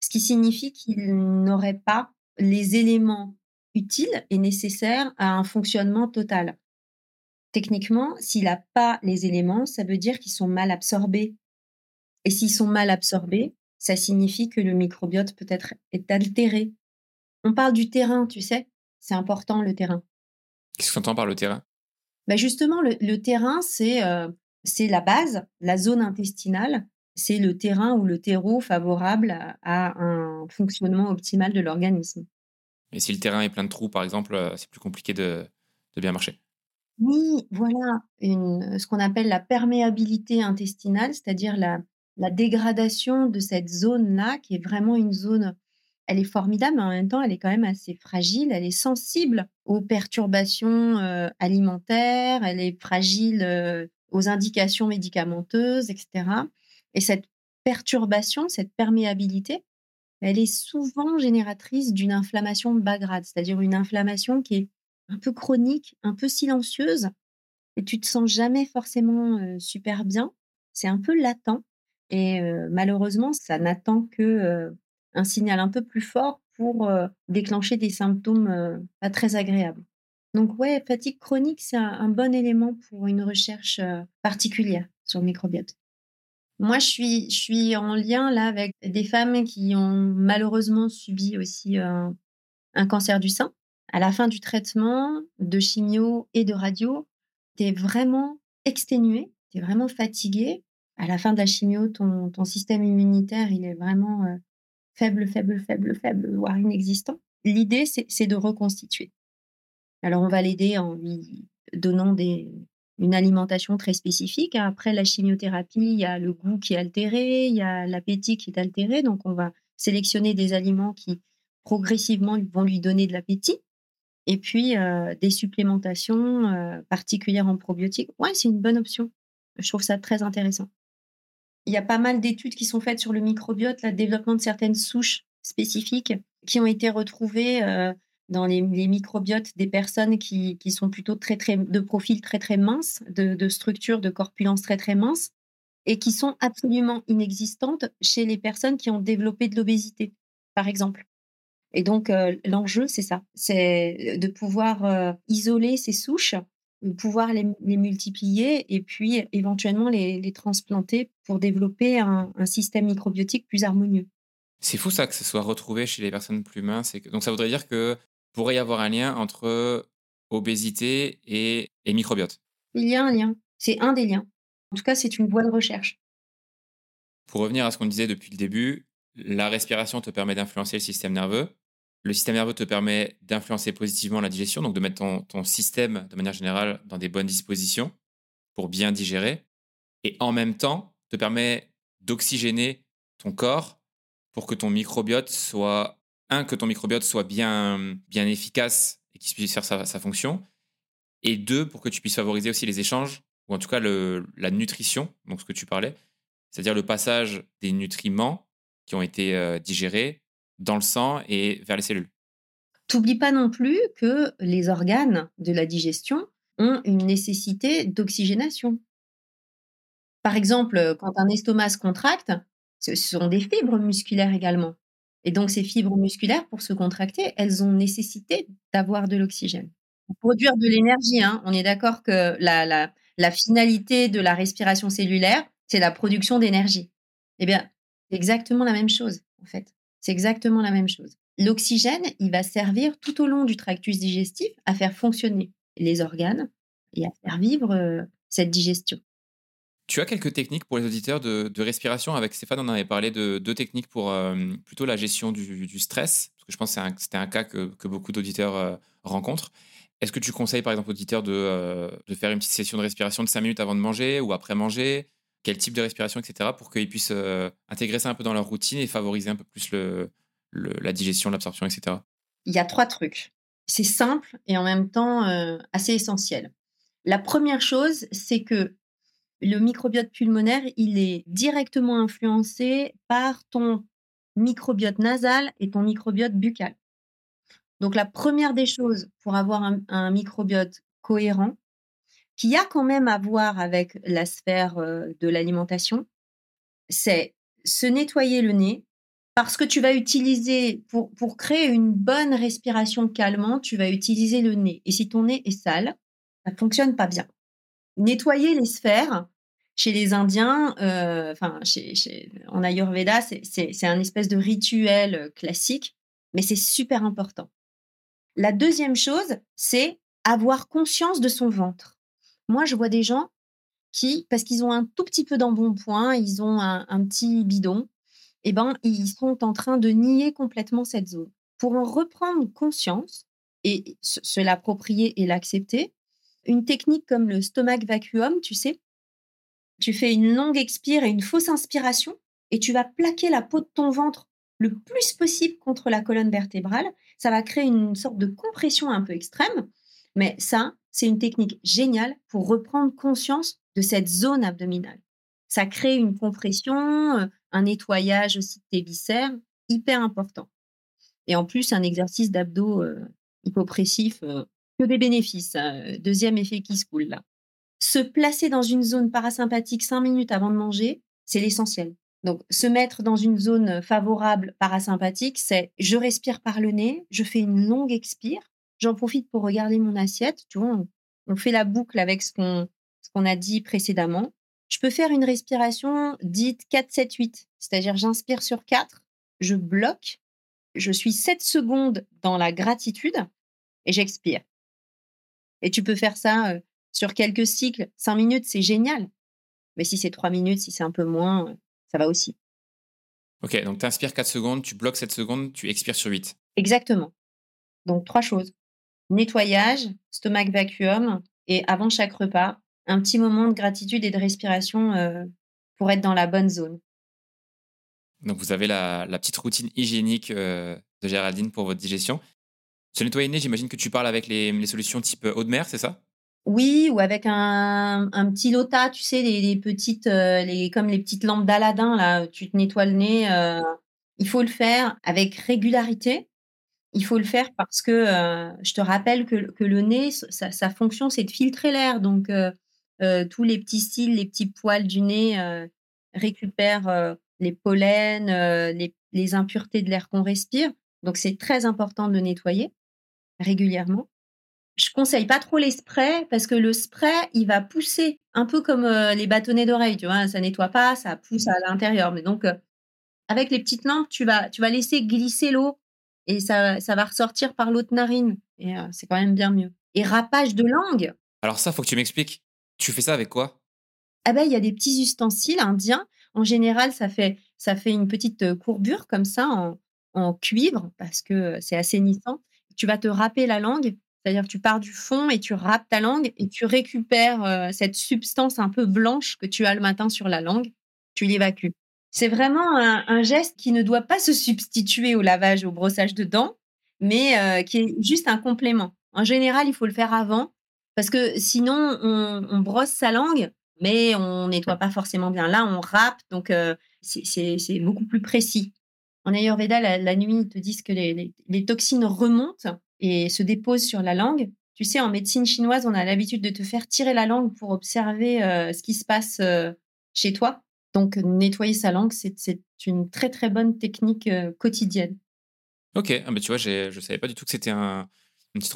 Speaker 2: Ce qui signifie qu'il n'aurait pas les éléments utiles et nécessaires à un fonctionnement total. Techniquement, s'il n'a pas les éléments, ça veut dire qu'ils sont mal absorbés. Et s'ils sont mal absorbés, ça signifie que le microbiote peut-être est altéré. On parle du terrain, tu sais, c'est important le terrain.
Speaker 1: Qu'est-ce que tu entends par le terrain?
Speaker 2: Ben Justement, le, terrain, c'est euh, c'est la base, la zone intestinale, c'est le terrain ou le terreau favorable à, un fonctionnement optimal de l'organisme.
Speaker 1: Et si le terrain est plein de trous, par exemple, euh, c'est plus compliqué de, bien marcher?
Speaker 2: Oui, voilà, ce qu'on appelle la perméabilité intestinale, c'est-à-dire la, la dégradation de cette zone-là, qui est vraiment une zone, elle est formidable, mais en même temps, elle est quand même assez fragile, elle est sensible aux perturbations euh, alimentaires, elle est fragile euh, aux indications médicamenteuses, etc. Et cette perturbation, cette perméabilité, elle est souvent génératrice d'une inflammation bas grade, c'est-à-dire une inflammation qui est un peu chronique, un peu silencieuse, et tu te sens jamais forcément euh, super bien. C'est un peu latent, et malheureusement, ça n'attend que un signal un peu plus fort pour déclencher des symptômes pas très agréables. Donc ouais, fatigue chronique, c'est un, bon élément pour une recherche particulière sur le microbiote. Moi, je suis, en lien là avec des femmes qui ont malheureusement subi aussi euh, un cancer du sein. À la fin du traitement de chimio et de radio, tu es vraiment exténué, tu es vraiment fatigué. À la fin de la chimio, ton, système immunitaire, il est vraiment euh, faible, faible, faible, faible, voire inexistant. L'idée, c'est de reconstituer. Alors, on va l'aider en lui donnant une alimentation très spécifique. Après la chimiothérapie, il y a le goût qui est altéré, il y a l'appétit qui est altéré. Donc, on va sélectionner des aliments qui progressivement vont lui donner de l'appétit. Et puis, euh, des supplémentations euh, particulières en probiotiques. Ouais, c'est une bonne option. Je trouve ça très intéressant. Il y a pas mal d'études qui sont faites sur le microbiote, le développement de certaines souches spécifiques qui ont été retrouvées euh, dans les, microbiotes des personnes qui, sont plutôt très, très, de profil très, très mince, de, de structure, de corpulence très, très mince, et qui sont absolument inexistantes chez les personnes qui ont développé de l'obésité, par exemple. Et donc, euh, l'enjeu, c'est ça, c'est de pouvoir euh, isoler ces souches, pouvoir les, multiplier et puis éventuellement les, transplanter pour développer un, un système microbiotique plus harmonieux.
Speaker 1: C'est fou ça que ce soit retrouvé chez les personnes plus minces. Et Donc ça voudrait dire que pourrait y avoir un lien entre obésité et, microbiote.
Speaker 2: Il y a un lien. C'est un des liens. En tout cas, c'est une voie de recherche.
Speaker 1: Pour revenir à ce qu'on disait depuis le début, la respiration te permet d'influencer le système nerveux. Le système nerveux te permet d'influencer positivement la digestion, donc de mettre ton, système de manière générale dans des bonnes dispositions pour bien digérer. Et en même temps, te permet d'oxygéner ton corps pour que ton microbiote soit un, que ton microbiote soit bien, efficace et qu'il puisse faire sa, fonction. Et deux, pour que tu puisses favoriser aussi les échanges, ou en tout cas la nutrition, donc ce que tu parlais, c'est-à-dire le passage des nutriments qui ont été euh, digérés dans le sang et vers les cellules.
Speaker 2: T'oublies pas non plus que les organes de la digestion ont une nécessité d'oxygénation. Par exemple, quand un estomac se contracte, ce sont des fibres musculaires également. Et donc, ces fibres musculaires, pour se contracter, elles ont nécessité d'avoir de l'oxygène. Pour produire de l'énergie, hein, on est d'accord que la, la, la finalité de la respiration cellulaire, c'est la production d'énergie. Eh bien, c'est exactement la même chose, en fait. C'est exactement la même chose. L'oxygène, il va servir tout au long du tractus digestif à faire fonctionner les organes et à faire vivre euh, cette digestion.
Speaker 1: Tu as quelques techniques pour les auditeurs de, respiration. Avec Stéphane, on avait parlé de deux techniques pour euh, plutôt la gestion du, stress, parce que je pense que c'était un, cas que, beaucoup d'auditeurs euh, rencontrent. Est-ce que tu conseilles par exemple aux auditeurs de, de, faire une petite session de respiration de 5 minutes avant de manger ou après manger? Quel type de respiration, etc. pour qu'ils puissent intégrer ça un peu dans leur routine et favoriser un peu plus la digestion, l'absorption, etc.
Speaker 2: Il y a trois trucs. C'est simple et en même temps assez essentiel. La première chose, c'est que le microbiote pulmonaire, il est directement influencé par ton microbiote nasal et ton microbiote buccal. Donc la première des choses pour avoir un, microbiote cohérent, qui a quand même à voir avec la sphère de l'alimentation, c'est se nettoyer le nez, parce que tu vas utiliser, pour, pour créer une bonne respiration calmante, tu vas utiliser le nez. Et si ton nez est sale, ça ne fonctionne pas bien. Nettoyer les sphères, chez les Indiens, euh, enfin, chez, en Ayurveda, c'est un espèce de rituel euh, classique, mais c'est super important. La deuxième chose, c'est avoir conscience de son ventre. Moi, je vois des gens qui, parce qu'ils ont un tout petit peu d'embonpoint, ils ont un, petit bidon, eh ben, ils sont en train de nier complètement cette zone. Pour en reprendre conscience et se l'approprier et l'accepter, une technique comme le stomach vacuum, tu sais, tu fais une longue expire et une fausse inspiration et tu vas plaquer la peau de ton ventre le plus possible contre la colonne vertébrale. Ça va créer une sorte de compression un peu extrême, mais ça, c'est une technique géniale pour reprendre conscience de cette zone abdominale. Ça crée une compression, euh, un nettoyage aussi de tes viscères, hyper important. Et en plus, un exercice d'abdos euh, hypopressif, euh, que des bénéfices. Deuxième effet qui se coule là. Se placer dans une zone parasympathique cinq minutes avant de manger, c'est l'essentiel. Donc, se mettre dans une zone favorable parasympathique, c'est je respire par le nez, je fais une longue expire, j'en profite pour regarder mon assiette. Tu vois, on, fait la boucle avec ce qu'on a dit précédemment. Je peux faire une respiration dite 4-7-8, c'est-à-dire j'inspire sur 4, je bloque, je suis 7 secondes dans la gratitude et j'expire. Et tu peux faire ça euh, sur quelques cycles. 5 minutes, c'est génial. Mais si c'est 3 minutes, si c'est un peu moins, euh, ça va aussi.
Speaker 1: Ok, donc tu inspires 4 secondes, tu bloques 7 secondes, tu expires sur 8.
Speaker 2: Exactement. Donc trois choses. Nettoyage, stomac vacuum et avant chaque repas, un petit moment de gratitude et de respiration euh, pour être dans la bonne zone.
Speaker 1: Donc vous avez la, petite routine hygiénique de Géraldine pour votre digestion. Se nettoyer le nez, j'imagine que tu parles avec les, solutions type eau de mer, c'est ça?
Speaker 2: Oui, ou avec un, petit lota, tu sais, les, petites, euh, les, comme les petites lampes d'Aladin, là, tu te nettoies le nez. Euh, il faut le faire avec régularité. Il faut le faire parce que euh, je te rappelle que, le nez, sa, fonction, c'est de filtrer l'air. Donc, tous les petits cils, les petits poils du nez récupèrent les pollens, les, impuretés de l'air qu'on respire. Donc, c'est très important de le nettoyer régulièrement. Je conseille pas trop les sprays parce que le spray, il va pousser un peu comme euh, les bâtonnets d'oreilles, tu vois, ça nettoie pas, ça pousse à l'intérieur. Mais donc, euh, avec les petites lampes, tu vas, tu vas laisser glisser l'eau et ça, ça va ressortir par l'autre narine. Et euh, c'est quand même bien mieux. Et rapage de langue.
Speaker 1: Alors ça, faut que tu m'expliques. Tu fais ça avec quoi?
Speaker 2: Ah ben, il y a des petits ustensiles indiens. En général, ça fait, ça fait une petite courbure comme ça en, en cuivre parce que c'est assainissant tu vas te râper la langue, c'est-à-dire tu pars du fond et tu râpes ta langue et tu récupères euh, cette substance un peu blanche que tu as le matin sur la langue, tu l'évacues. C'est vraiment un, geste qui ne doit pas se substituer au lavage, au brossage de dents, mais euh, qui est juste un complément. En général, il faut le faire avant parce que sinon, on, brosse sa langue, mais on nettoie pas forcément bien. Là, on râpe, donc euh, c'est beaucoup plus précis. En Ayurveda, la, nuit, ils te disent que les, toxines remontent et se déposent sur la langue. Tu sais, en médecine chinoise, on a l'habitude de te faire tirer la langue pour observer euh, ce qui se passe chez toi. Donc, nettoyer sa langue, c'est une très très bonne technique quotidienne.
Speaker 1: Ok, ah, mais tu vois, je ne savais pas du tout que c'était un,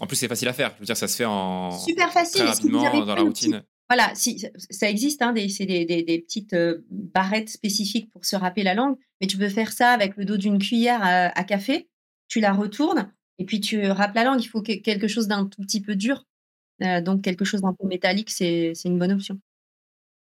Speaker 1: En plus, c'est facile à faire. Je veux dire, ça se fait en.
Speaker 2: Super facile.
Speaker 1: Très rapidement dans la routine.
Speaker 2: Voilà, si, ça existe, hein, c'est des, des, petites barrettes spécifiques pour se râper la langue, mais tu peux faire ça avec le dos d'une cuillère à, café, tu la retournes, et puis tu râpes la langue. Il faut quelque chose d'un tout petit peu dur, donc quelque chose d'un peu métallique, c'est une bonne option.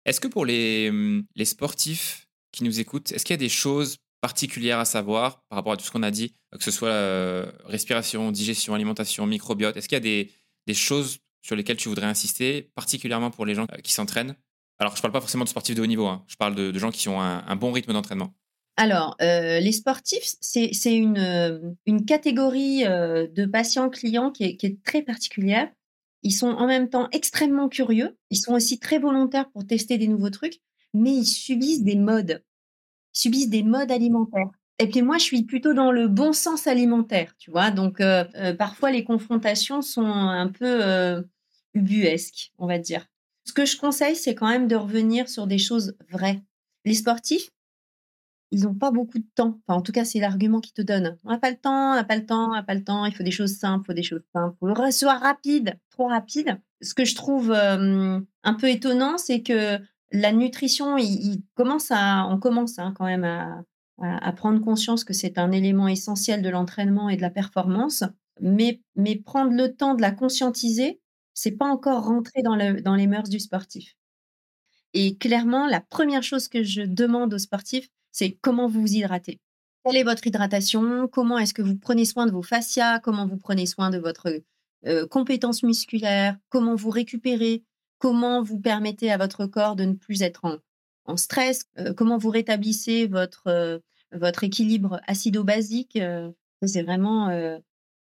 Speaker 1: Est-ce que pour les, mmh, les sportifs qui nous écoutent, est-ce qu'il y a des choses particulières à savoir par rapport à tout ce qu'on a dit, que ce soit respiration, digestion, alimentation, microbiote? Est-ce qu'il y a des, des choses sur lesquels tu voudrais insister, particulièrement pour les gens euh, qui s'entraînent? Alors, je ne parle pas forcément de sportifs de haut niveau, hein. je parle de, gens qui ont un, bon rythme d'entraînement.
Speaker 2: Alors, euh, les sportifs, c'est une, euh, une, catégorie de patients-clients qui est, très particulière. Ils sont en même temps extrêmement curieux, ils sont aussi très volontaires pour tester des nouveaux trucs, mais ils subissent des modes. Ils subissent des modes alimentaires. Et puis moi, je suis plutôt dans le bon sens alimentaire, tu vois? Donc, parfois, les confrontations sont un peu ubuesque, on va dire. Ce que je conseille, c'est quand même de revenir sur des choses vraies. Les sportifs, ils n'ont pas beaucoup de temps. Enfin, en tout cas, c'est l'argument qu'ils te donnent. On n'a pas le temps, on n'a pas le temps, on n'a pas le temps. Il faut des choses simples, il faut des choses simples. Il faut que soit rapide, trop rapide. Ce que je trouve euh, un peu étonnant, c'est que la nutrition, il, commence à, on commence hein, quand même à, à, prendre conscience que c'est un élément essentiel de l'entraînement et de la performance. Mais, mais prendre le temps de la conscientiser, c'est pas encore rentré dans, le, dans les mœurs du sportif. Et clairement, la première chose que je demande aux sportifs, c'est comment vous vous hydratez. Quelle est votre hydratation? Comment est-ce que vous prenez soin de vos fascias? Comment vous prenez soin de votre euh, compétence musculaire Comment vous récupérez? Comment vous permettez à votre corps de ne plus être en, stress? Euh, Comment vous rétablissez votre, euh, votre équilibre acido-basique? C'est vraiment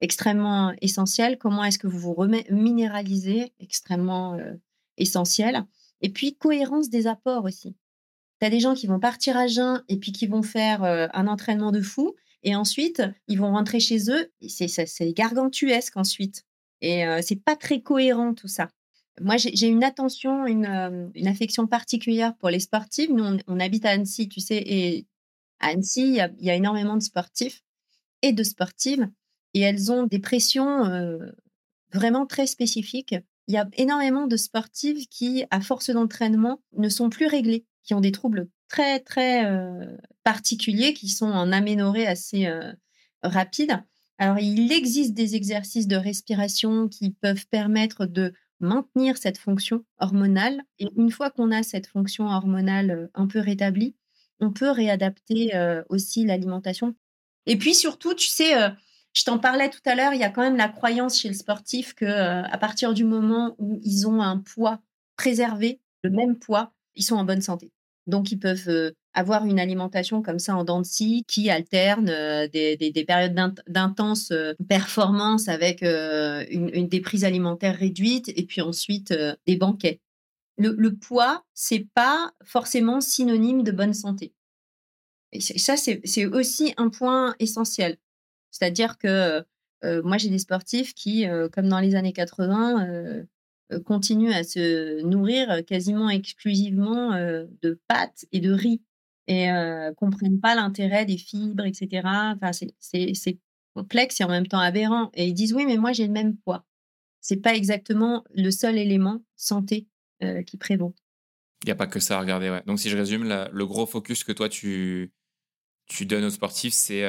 Speaker 2: extrêmement essentiel. Comment est-ce que vous vous minéralisez? Extrêmement essentiel. Et puis, cohérence des apports aussi. Tu as des gens qui vont partir à jeun et puis qui vont faire euh, un entraînement de fou. Et ensuite, ils vont rentrer chez eux. C'est gargantuesque ensuite. Et euh, c'est pas très cohérent tout ça. Moi, j'ai une attention, une, une, affection particulière pour les sportifs. Nous, on, habite à Annecy, tu sais, et à Annecy, il y, y a énormément de sportifs et de sportives et elles ont des pressions vraiment très spécifiques. Il y a énormément de sportives qui, à force d'entraînement, ne sont plus réglées, qui ont des troubles très, très particuliers, qui sont en aménorrhée assez rapide. Alors, il existe des exercices de respiration qui peuvent permettre de maintenir cette fonction hormonale. Et une fois qu'on a cette fonction hormonale un peu rétablie, on peut réadapter aussi l'alimentation. Et puis surtout, tu sais, je t'en parlais tout à l'heure, il y a quand même la croyance chez le sportif que euh, à partir du moment où ils ont un poids préservé, le même poids, ils sont en bonne santé. Donc ils peuvent avoir une alimentation comme ça en dents de scie qui alterne des, périodes d'intense performance avec une, une, des prises alimentaires réduites et puis ensuite des banquets. Le, le poids, c'est pas forcément synonyme de bonne santé. Et ça, c'est aussi un point essentiel. C'est-à-dire que moi, j'ai des sportifs qui, comme dans les années 80, continuent à se nourrir quasiment exclusivement de pâtes et de riz et ne comprennent pas l'intérêt des fibres, etc. Enfin, c'est complexe et en même temps aberrant. Et ils disent oui, mais moi, j'ai le même poids. C'est pas exactement le seul élément santé qui prévaut.
Speaker 1: Il n'y a pas que ça à regarder. Donc, si je résume, le gros focus que toi, tu, tu donnes aux sportifs, c'est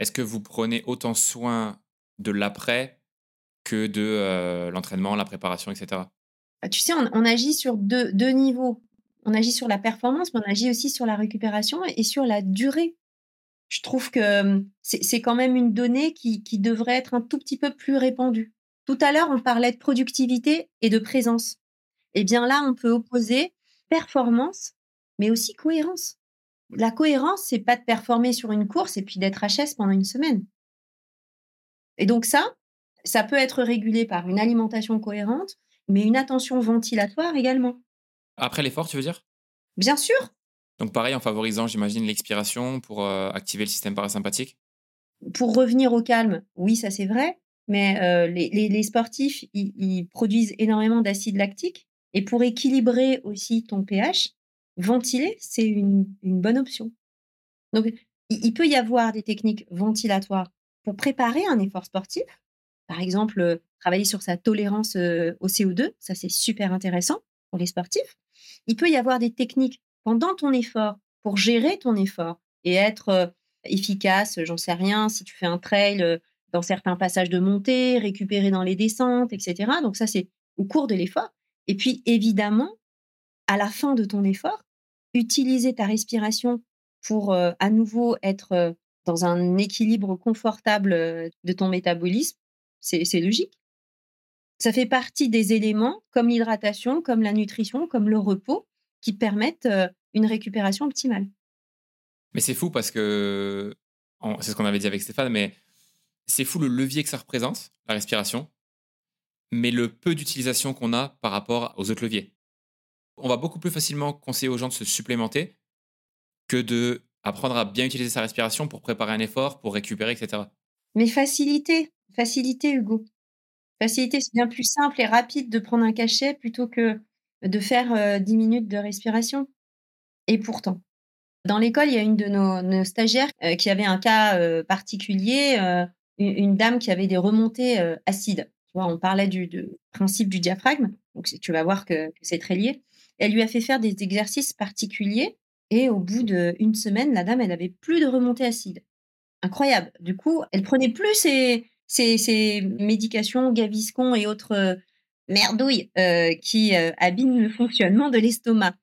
Speaker 1: est-ce que vous prenez autant soin de l'après que de euh, l'entraînement, la préparation, etc.
Speaker 2: Bah, tu sais, on, agit sur deux, niveaux. On agit sur la performance, mais on agit aussi sur la récupération et sur la durée. Je trouve que hum, c'est quand même une donnée qui, devrait être un tout petit peu plus répandue. Tout à l'heure, on parlait de productivité et de présence. Eh bien là, on peut opposer performance, mais aussi cohérence. La cohérence, c'est pas de performer sur une course et puis d'être HS pendant une semaine. Et donc ça, ça peut être régulé par une alimentation cohérente, mais une attention ventilatoire également.
Speaker 1: Après l'effort, tu veux dire?
Speaker 2: Bien sûr.
Speaker 1: Donc pareil, en favorisant, j'imagine, l'expiration pour euh, activer le système parasympathique?
Speaker 2: Pour revenir au calme, oui, ça c'est vrai, mais euh, les, sportifs, ils produisent énormément d'acide lactique. Et pour équilibrer aussi ton pH, ventiler, c'est une, bonne option. Donc, il, peut y avoir des techniques ventilatoires pour préparer un effort sportif. Par exemple, travailler sur sa tolérance au CO2, ça c'est super intéressant pour les sportifs. Il peut y avoir des techniques pendant ton effort pour gérer ton effort et être efficace, j'en sais rien, si tu fais un trail dans certains passages de montée, récupérer dans les descentes, etc. Donc ça, c'est au cours de l'effort. Et puis, évidemment, à la fin de ton effort, utiliser ta respiration pour à nouveau être dans un équilibre confortable de ton métabolisme, c'est logique. Ça fait partie des éléments comme l'hydratation, comme la nutrition, comme le repos, qui permettent une récupération optimale.
Speaker 1: Mais c'est fou parce que, c'est ce qu'on avait dit avec Stéphane, mais c'est fou le levier que ça représente, la respiration, mais le peu d'utilisation qu'on a par rapport aux autres leviers. On va beaucoup plus facilement conseiller aux gens de se supplémenter que de apprendre à bien utiliser sa respiration pour préparer un effort, pour récupérer, etc.
Speaker 2: Mais facilité, facilité, Hugo. Facilité, c'est bien plus simple et rapide de prendre un cachet plutôt que de faire 10 minutes de respiration. Et pourtant, dans l'école, il y a une de nos, stagiaires qui avait un cas particulier, une, dame qui avait des remontées acides. Tu vois, on parlait du principe du diaphragme, donc tu vas voir que c'est très lié. Elle lui a fait faire des exercices particuliers et au bout d'une semaine, la dame, elle avait plus de remontée acide. Incroyable. Du coup, elle prenait plus ses, ses, médications, Gaviscon et autres euh, merdouilles euh, qui euh, abîment le fonctionnement de l'estomac.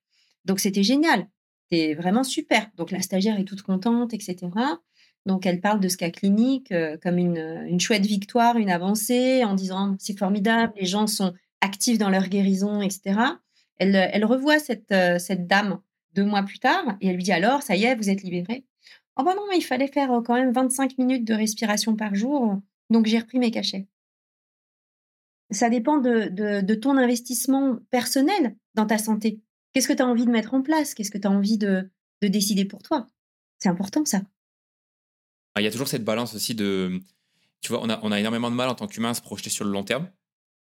Speaker 2: Donc, c'était génial. C'était vraiment super. Donc, la stagiaire est toute contente, etc. Donc, elle parle de ce cas clinique comme une, chouette victoire, une avancée, en disant c'est formidable, les gens sont actifs dans leur guérison, etc. Elle, revoit euh, cette, dame deux mois plus tard et elle lui dit alors, ça y est, vous êtes libérée? Oh ben non, il fallait faire euh, quand même 25 minutes de respiration par jour, donc j'ai repris mes cachets. Ça dépend de, ton investissement personnel dans ta santé. Qu'est-ce que tu as envie de mettre en place? Qu'est-ce que tu as envie de, décider pour toi? C'est important ça.
Speaker 1: Il y a toujours cette balance aussi de, tu vois, on a, on a énormément de mal en tant qu'humain à se projeter sur le long terme.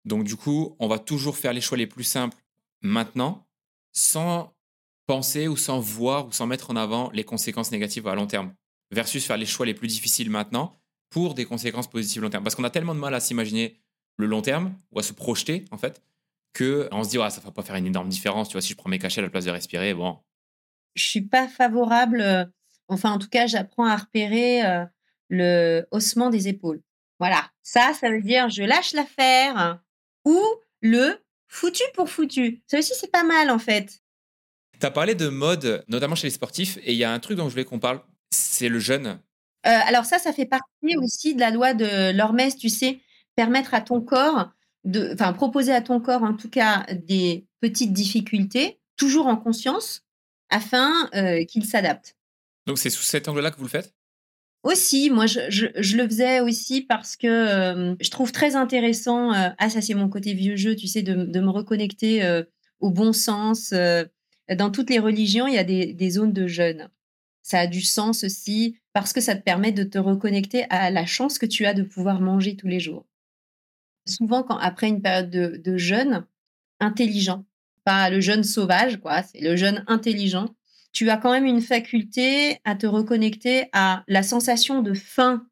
Speaker 1: Donc du coup, on va toujours faire les choix les plus simples maintenant sans penser ou sans voir ou sans mettre en avant les conséquences négatives à long terme, versus faire les choix les plus difficiles maintenant pour des conséquences positives long terme. Parce qu'on a tellement de mal à s'imaginer le long terme ou à se projeter, en fait, qu'on se dit, ça ne va pas faire une énorme différence, tu vois, si je prends mes cachets à la place de respirer, bon.
Speaker 2: Je suis pas favorable, euh, enfin, en tout cas, j'apprends à repérer euh, le haussement des épaules. Voilà, ça, ça veut dire je lâche l'affaire ou le foutu pour foutu. Ça aussi, c'est pas mal en fait.
Speaker 1: Tu as parlé de mode, notamment chez les sportifs, et il y a un truc dont je voulais qu'on parle, c'est le jeûne. Euh,
Speaker 2: alors ça, ça fait partie aussi de la loi de l'Hormèse, tu sais, permettre à ton corps, de, enfin proposer à ton corps en tout cas des petites difficultés, toujours en conscience, afin euh, qu'il s'adapte.
Speaker 1: Donc c'est sous cet angle-là que vous le faites?
Speaker 2: Aussi, moi, je, le faisais aussi parce que euh, je trouve très intéressant, ah ça c'est mon côté vieux jeu, tu sais, de, me reconnecter au bon sens. dans toutes les religions, il y a des, zones de jeûne. Ça a du sens aussi parce que ça te permet de te reconnecter à la chance que tu as de pouvoir manger tous les jours. Souvent, quand après une période de, jeûne intelligent, pas le jeûne sauvage, quoi, c'est le jeûne intelligent, tu as quand même une faculté à te reconnecter à la sensation de faim.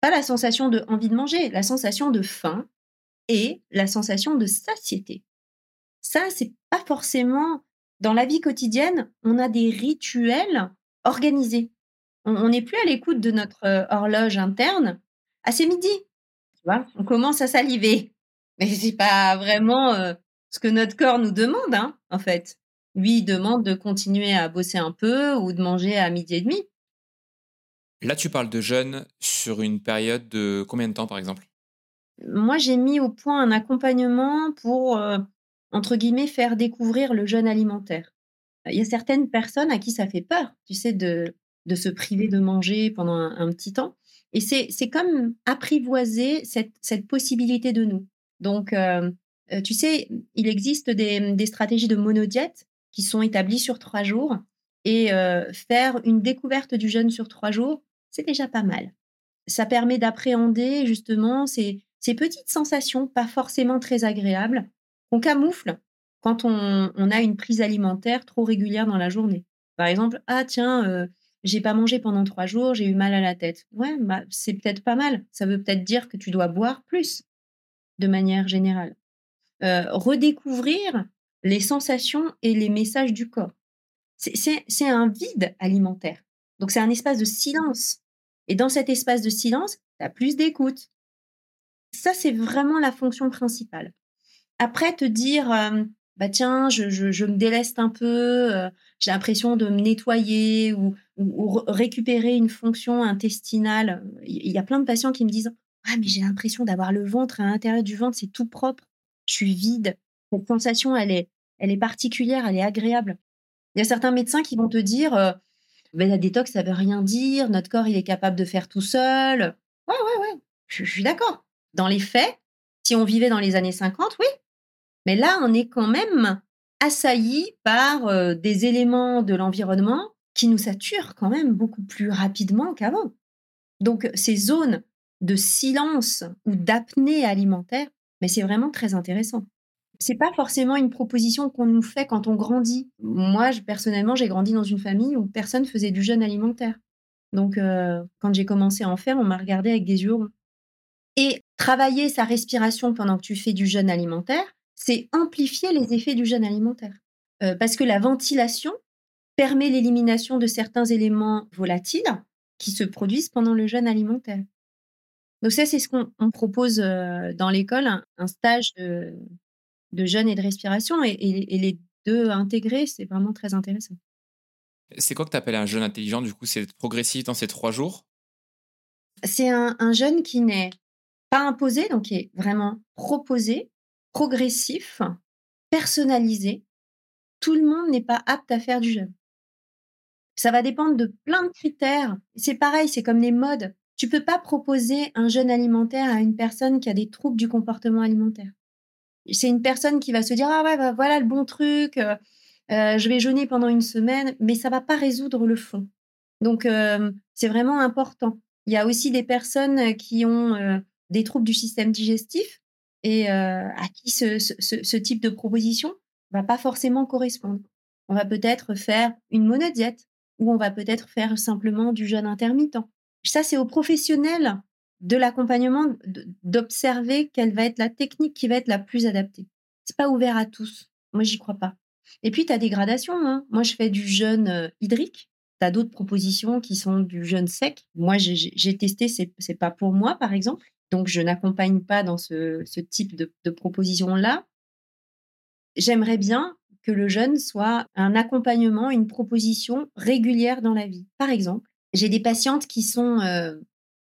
Speaker 2: Pas la sensation de envie de manger, la sensation de faim et la sensation de satiété. Ça, c'est pas forcément dans la vie quotidienne, on a des rituels organisés. On n'est plus à l'écoute de notre euh, horloge interne. À c'est midi, tu vois, on commence à saliver. Mais c'est pas vraiment euh, ce que notre corps nous demande, hein, en fait lui, il demande de continuer à bosser un peu ou de manger à midi et demi.
Speaker 1: Là, tu parles de jeûne sur une période de combien de temps, par exemple?
Speaker 2: Moi, j'ai mis au point un accompagnement pour, euh, entre guillemets, faire découvrir le jeûne alimentaire. Il y a certaines personnes à qui ça fait peur, tu sais, de, de se priver de manger pendant un, petit temps. Et c'est comme apprivoiser cette, cette, possibilité de nous. Donc, euh, euh, tu sais, il existe des, des stratégies de monodiète qui sont établis sur trois jours. Et euh, faire une découverte du jeûne sur trois jours, c'est déjà pas mal. Ça permet d'appréhender justement ces, ces petites sensations pas forcément très agréables qu'on camoufle quand on, a une prise alimentaire trop régulière dans la journée. Par exemple, ah tiens, euh, j'ai pas mangé pendant trois jours, j'ai eu mal à la tête. Ouais, bah, c'est peut-être pas mal. Ça veut peut-être dire que tu dois boire plus, de manière générale. Euh, redécouvrir les sensations et les messages du corps. C'est un vide alimentaire. Donc, c'est un espace de silence. Et dans cet espace de silence, tu as plus d'écoute. Ça, c'est vraiment la fonction principale. Après, te dire, euh, bah tiens, je, me déleste un peu, euh, j'ai l'impression de me nettoyer ou, récupérer une fonction intestinale. Il y a plein de patients qui me disent, ah mais j'ai l'impression d'avoir le ventre à l'intérieur du ventre, c'est tout propre, je suis vide. Cette sensation, elle est, elle est particulière, elle est agréable. Il y a certains médecins qui vont te dire, ben, la détox, ça veut rien dire, notre corps, il est capable de faire tout seul. Ouais, ouais, ouais, je, suis d'accord. Dans les faits, si on vivait dans les années 50, oui. Mais là, on est quand même assailli par euh, des éléments de l'environnement qui nous saturent quand même beaucoup plus rapidement qu'avant. Donc, ces zones de silence ou d'apnée alimentaire, mais c'est vraiment très intéressant. C'est pas forcément une proposition qu'on nous fait quand on grandit. Moi, personnellement, j'ai grandi dans une famille où personne faisait du jeûne alimentaire. Donc, euh, quand j'ai commencé à en faire, on m'a regardé avec des yeux ronds. Et travailler sa respiration pendant que tu fais du jeûne alimentaire, c'est amplifier les effets du jeûne alimentaire. Euh, parce que la ventilation permet l'élimination de certains éléments volatiles qui se produisent pendant le jeûne alimentaire. Donc ça, c'est ce qu'on propose euh, dans l'école, un, stage de, de jeûne et de respiration, et, les deux intégrés, c'est vraiment très intéressant.
Speaker 1: C'est quoi que tu appelles un jeûne intelligent Du coup, c'est progressif dans ces trois jours?
Speaker 2: C'est un, un jeûne qui n'est pas imposé, donc qui est vraiment proposé, progressif, personnalisé. Tout le monde n'est pas apte à faire du jeûne. Ça va dépendre de plein de critères. C'est pareil, c'est comme les modes. Tu peux pas proposer un jeûne alimentaire à une personne qui a des troubles du comportement alimentaire. C'est une personne qui va se dire ah ouais bah, voilà le bon truc, euh, euh, je vais jeûner pendant une semaine, mais ça va pas résoudre le fond. Donc euh, c'est vraiment important. Il y a aussi des personnes qui ont des troubles du système digestif et à qui ce, ce, type de proposition va pas forcément correspondre. On va peut-être faire une monodiète ou on va peut-être faire simplement du jeûne intermittent. Ça, c'est aux professionnels de l'accompagnement d'observer quelle va être la technique qui va être la plus adaptée. C'est pas ouvert à tous. Moi, j'y crois pas. Et puis, tu as des gradations. Hein. Moi, je fais du jeûne hydrique. Tu as d'autres propositions qui sont du jeûne sec. Moi, j'ai testé, c'est pas pour moi, par exemple. Donc, je n'accompagne pas dans ce, type de, proposition-là. J'aimerais bien que le jeûne soit un accompagnement, une proposition régulière dans la vie. Par exemple, j'ai des patientes qui sont euh,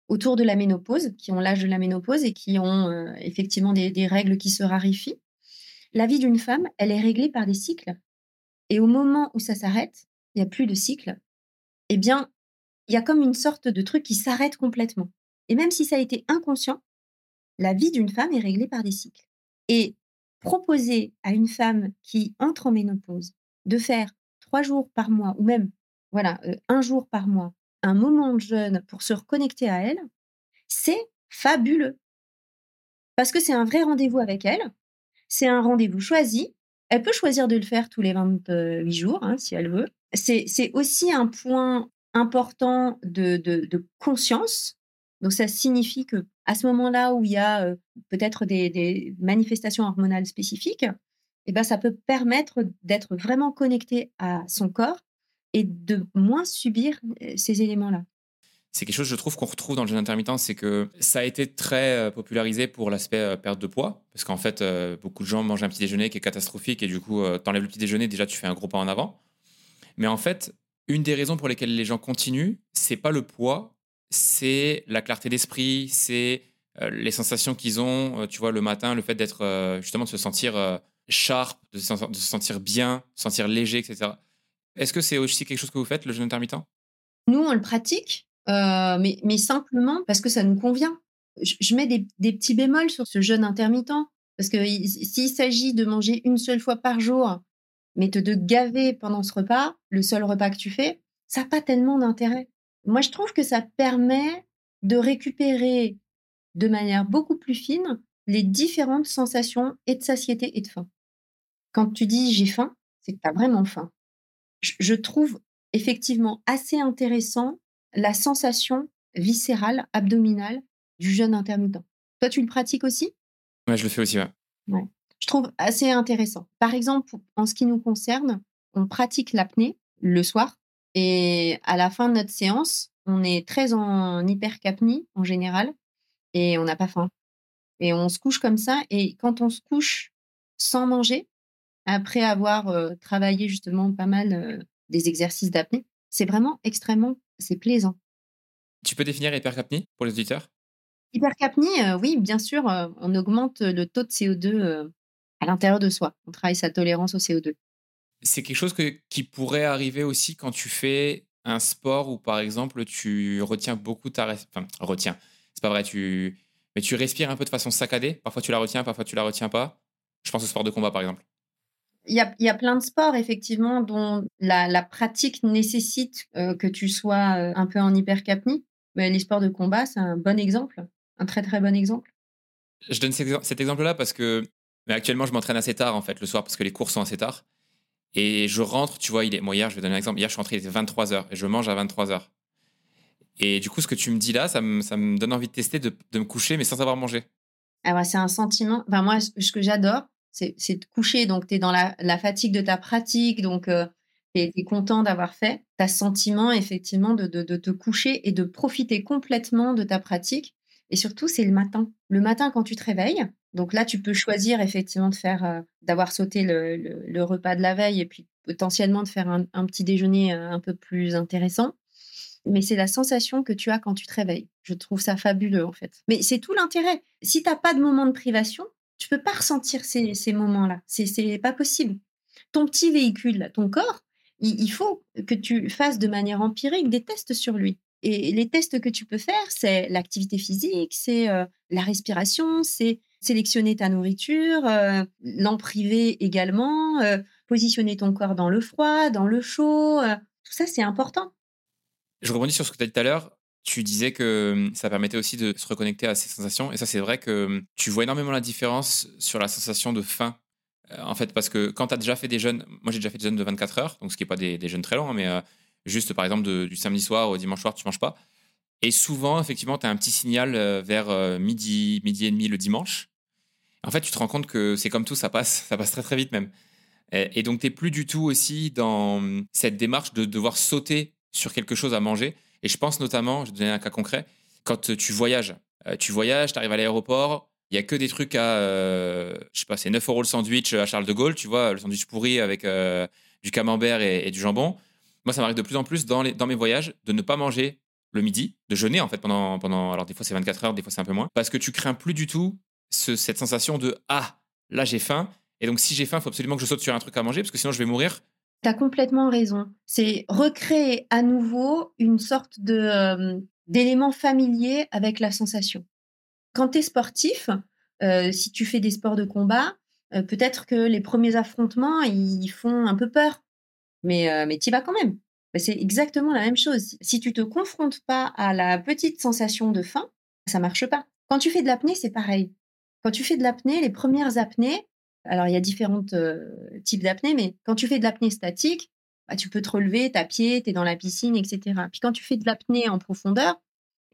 Speaker 2: autour de la ménopause, qui ont l'âge de la ménopause et qui ont euh, effectivement des, règles qui se raréfient. La vie d'une femme, elle est réglée par des cycles. Et au moment où ça s'arrête, il n'y a plus de cycle, eh bien, il y a comme une sorte de truc qui s'arrête complètement. Et même si ça a été inconscient, la vie d'une femme est réglée par des cycles. Et proposer à une femme qui entre en ménopause de faire trois jours par mois, ou même voilà, euh, un jour par mois, un moment de jeûne pour se reconnecter à elle, c'est fabuleux. Parce que c'est un vrai rendez-vous avec elle, c'est un rendez-vous choisi. Elle peut choisir de le faire tous les 28 jours, hein, si elle veut. C'est aussi un point important de, de, conscience. Donc, ça signifie que à ce moment-là où il y a peut-être des, manifestations hormonales spécifiques, eh ben, ça peut permettre d'être vraiment connecté à son corps et de moins subir ces éléments-là.
Speaker 1: C'est quelque chose, je trouve, qu'on retrouve dans le jeûne intermittent, c'est que ça a été très popularisé pour l'aspect perte de poids, parce qu'en fait, beaucoup de gens mangent un petit déjeuner qui est catastrophique, et du coup, t'enlèves le petit déjeuner, déjà, tu fais un gros pas en avant. Mais en fait, une des raisons pour lesquelles les gens continuent, c'est pas le poids, c'est la clarté d'esprit, c'est les sensations qu'ils ont, tu vois, le matin, le fait d'être, justement, de se sentir sharp, de se, sentir bien, se sentir léger, etc. Est-ce que c'est aussi quelque chose que vous faites, le jeûne intermittent?
Speaker 2: Nous, on le pratique, euh, mais, simplement parce que ça nous convient. Je, mets des, petits bémols sur ce jeûne intermittent. Parce que s'il s'agit de manger une seule fois par jour, mais de gaver pendant ce repas, le seul repas que tu fais, ça n'a pas tellement d'intérêt. Moi, je trouve que ça permet de récupérer de manière beaucoup plus fine les différentes sensations et de satiété et de faim. Quand tu dis j'ai faim, c'est que tu as vraiment faim. Je, trouve effectivement assez intéressant la sensation viscérale, abdominale du jeûne intermittent. Toi, tu le pratiques aussi?
Speaker 1: Ouais, je le fais aussi,
Speaker 2: ouais. Je trouve assez intéressant. Par exemple, en ce qui nous concerne, on pratique l'apnée le soir et à la fin de notre séance, on est très en hypercapnie en général et on n'a pas faim. Et on se couche comme ça. Et quand on se couche sans manger, après avoir euh, travaillé justement pas mal euh, des exercices d'apnée, c'est vraiment extrêmement, c'est plaisant.
Speaker 1: Tu peux définir hypercapnie pour les auditeurs?
Speaker 2: Hypercapnie, euh, oui, bien sûr, on augmente le taux de CO2 à l'intérieur de soi. On travaille sa tolérance au CO2.
Speaker 1: C'est quelque chose qui pourrait arriver aussi quand tu fais un sport où, par exemple, tu retiens beaucoup ta... Enfin, retiens, c'est pas vrai, tu... mais tu respires un peu de façon saccadée. Parfois, tu la retiens, parfois, tu la retiens pas. Je pense au sport de combat, par exemple.
Speaker 2: Il y a, y a, plein de sports, effectivement, dont la, pratique nécessite euh, que tu sois euh, un peu en hypercapnie. Mais les sports de combat, c'est un bon exemple, un très très bon exemple.
Speaker 1: Je donne cet exemple-là parce que mais actuellement, je m'entraîne assez tard, en fait, le soir, parce que les cours sont assez tard. Et je rentre, tu vois, il est, hier, je vais donner un exemple. Hier, je suis rentré, il était 23h et je mange à 23h. Et du coup, ce que tu me dis là, ça me, donne envie de tester, de, me coucher, mais sans avoir mangé.
Speaker 2: Ah c'est un sentiment. Enfin, moi, ce que j'adore, c'est de coucher. Donc, tu es dans la, la, fatigue de ta pratique. Donc, euh, tu es, content d'avoir fait. Tu as ce sentiment, effectivement, de, de, de, te coucher et de profiter complètement de ta pratique. Et surtout, c'est le matin. Le matin, quand tu te réveilles, donc là, tu peux choisir effectivement de faire, euh, d'avoir sauté le, repas de la veille et puis potentiellement de faire un, petit déjeuner euh, un peu plus intéressant. Mais c'est la sensation que tu as quand tu te réveilles. Je trouve ça fabuleux en fait. Mais c'est tout l'intérêt. Si tu n'as pas de moment de privation, tu peux pas ressentir ces, ces moments-là. C'est pas possible. Ton petit véhicule, ton corps, il, faut que tu fasses de manière empirique des tests sur lui. Et les tests que tu peux faire, c'est l'activité physique, c'est euh, la respiration, c'est sélectionner ta nourriture, euh, l'en priver également, euh, positionner ton corps dans le froid, dans le chaud. tout ça, c'est important.
Speaker 1: Je rebondis sur ce que tu as dit tout à l'heure. Tu disais que hum, ça permettait aussi de se reconnecter à ces sensations. Et ça, c'est vrai que hum, tu vois énormément la différence sur la sensation de faim. Euh, en fait, parce que quand tu as déjà fait des jeûnes, moi j'ai déjà fait des jeûnes de 24 heures, donc ce qui n'est pas des, des, jeûnes très longs, hein, mais euh, juste par exemple du samedi soir au dimanche soir, tu manges pas. Et souvent, effectivement, tu as un petit signal euh, vers midi, midi et demi le dimanche. En fait, tu te rends compte que c'est comme tout, ça passe, ça passe très très vite même. Et, et donc, tu n'es plus du tout aussi dans hum, cette démarche de devoir sauter sur quelque chose à manger. Et je pense notamment, je vais te donner un cas concret, quand tu voyages. Euh, tu voyages, tu arrives à l'aéroport, il y a que des trucs à, euh, je sais pas, c'est 9 euros le sandwich à Charles de Gaulle, tu vois, le sandwich pourri avec euh, du camembert et, du jambon. Moi, ça m'arrive de plus en plus dans, les, dans mes voyages de ne pas manger le midi, de jeûner en fait pendant, pendant alors des fois c'est 24 heures, des fois c'est un peu moins, parce que tu crains plus du tout cette sensation de ah, là j'ai faim, et donc si j'ai faim, il faut absolument que je saute sur un truc à manger, parce que sinon je vais mourir
Speaker 2: tu as complètement raison. C'est recréer à nouveau une sorte de euh, d'élément familier avec la sensation. Quand tu es sportif, euh, si tu fais des sports de combat, euh, peut-être que les premiers affrontements, ils font un peu peur. Mais, mais tu y vas quand même. Bah, c'est exactement la même chose. Si tu te confrontes pas à la petite sensation de faim, ça marche pas. Quand tu fais de l'apnée, c'est pareil. Quand tu fais de l'apnée, les premières apnées, alors, il y a différents types d'apnée, mais quand tu fais de l'apnée statique, bah, tu peux te relever, à pied, tu es dans la piscine, etc. Puis quand tu fais de l'apnée en profondeur,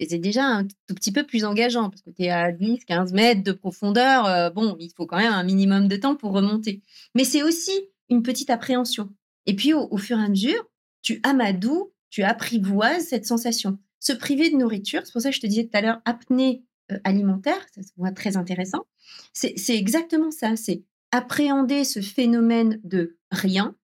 Speaker 2: c'est déjà un tout petit peu plus engageant parce que tu es à 10, 15 mètres de profondeur. bon, il faut quand même un minimum de temps pour remonter. Mais c'est aussi une petite appréhension. Et puis, au, fur et à mesure, tu amadoues, tu apprivoises cette sensation. Se priver de nourriture, c'est pour ça que je te disais tout à l'heure, apnée alimentaire, ça se voit très intéressant. C'est exactement ça. C'est appréhender ce phénomène de rien,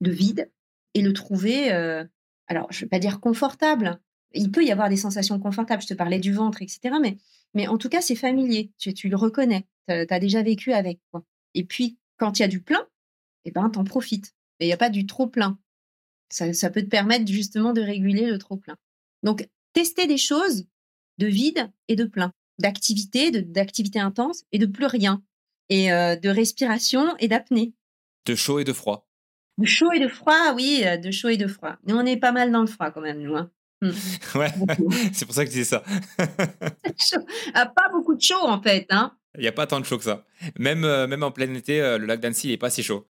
Speaker 2: de vide, et le trouver, euh, alors je ne vais pas dire confortable, il peut y avoir des sensations confortables, je te parlais du ventre, etc. Mais, mais en tout cas, c'est familier, tu, tu, le reconnais, tu as, déjà vécu avec. Et puis, quand il y a du plein, eh ben, t'en profites. Et il n'y a pas du trop plein. Ça, ça peut te permettre justement de réguler le trop plein. Donc, tester des choses de vide et de plein, d'activité, d'activité intense et de plus rien et euh, de respiration et d'apnée.
Speaker 1: De chaud et de froid.
Speaker 2: De chaud et de froid, oui, euh, de chaud et de froid. Mais on est pas mal dans le froid quand même, nous. Hein.
Speaker 1: Hmm. ouais, c'est pour ça que je disais ça.
Speaker 2: ah, pas beaucoup de chaud en fait. Hein.
Speaker 1: Il n'y a pas tant de chaud que ça. Même, euh, même en plein été, euh, le lac d'Annecy n'est pas si chaud.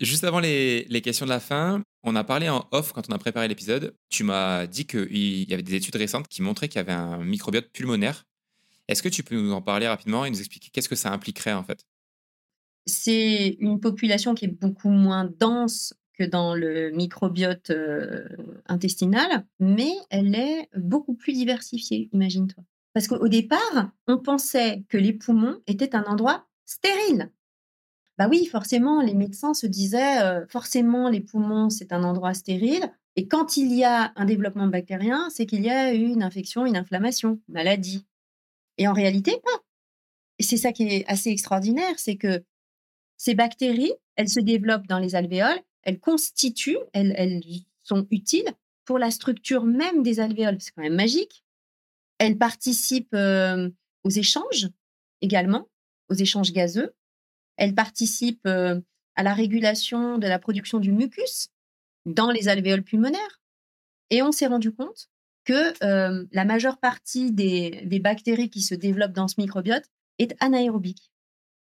Speaker 1: Juste avant les, les, questions de la fin, on a parlé en off quand on a préparé l'épisode. Tu m'as dit qu'il y avait des études récentes qui montraient qu'il y avait un microbiote pulmonaire. Est-ce que tu peux nous en parler rapidement et nous expliquer qu'est-ce que ça impliquerait en fait?
Speaker 2: C'est une population qui est beaucoup moins dense que dans le microbiote euh, intestinal, mais elle est beaucoup plus diversifiée, imagine-toi. Parce qu'au départ, on pensait que les poumons étaient un endroit stérile. Bah oui, forcément, les médecins se disaient, forcément, les poumons, c'est un endroit stérile. Et quand il y a un développement bactérien, c'est qu'il y a une infection, une inflammation, maladie. Et en réalité, pas. Et c'est ça qui est assez extraordinaire, c'est que ces bactéries, elles se développent dans les alvéoles, elles constituent, elles, elles sont utiles pour la structure même des alvéoles. C'est quand même magique. Elle participe aux échanges également, aux échanges gazeux. Elle participe à la régulation de la production du mucus dans les alvéoles pulmonaires. Et on s'est rendu compte que la majeure partie des, des, bactéries qui se développent dans ce microbiote est anaérobique.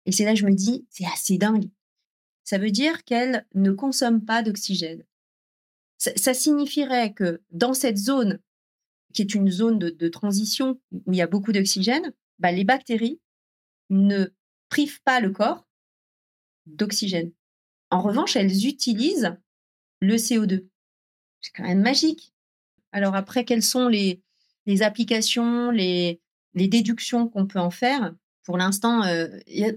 Speaker 2: Et c'est là que je me dis, c'est assez dingue. Ça veut dire qu'elle ne consomme pas d'oxygène. ça, signifierait que dans cette zone qui est une zone de, transition où il y a beaucoup d'oxygène, bah, les bactéries ne privent pas le corps d'oxygène. En revanche, elles utilisent le CO2. C'est quand même magique. Alors après, quelles sont les, applications, les, déductions qu'on peut en faire? Pour l'instant, euh,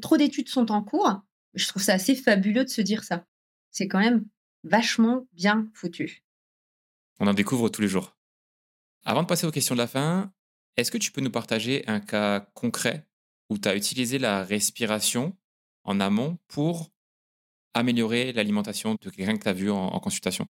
Speaker 2: trop d'études sont en cours. Je trouve ça assez fabuleux de se dire ça. C'est quand même vachement bien foutu.
Speaker 1: On en découvre tous les jours. Avant de passer aux questions de la fin, est-ce que tu peux nous partager un cas concret où tu as utilisé la respiration en amont pour améliorer l'alimentation de quelqu'un que tu as vu en, consultation?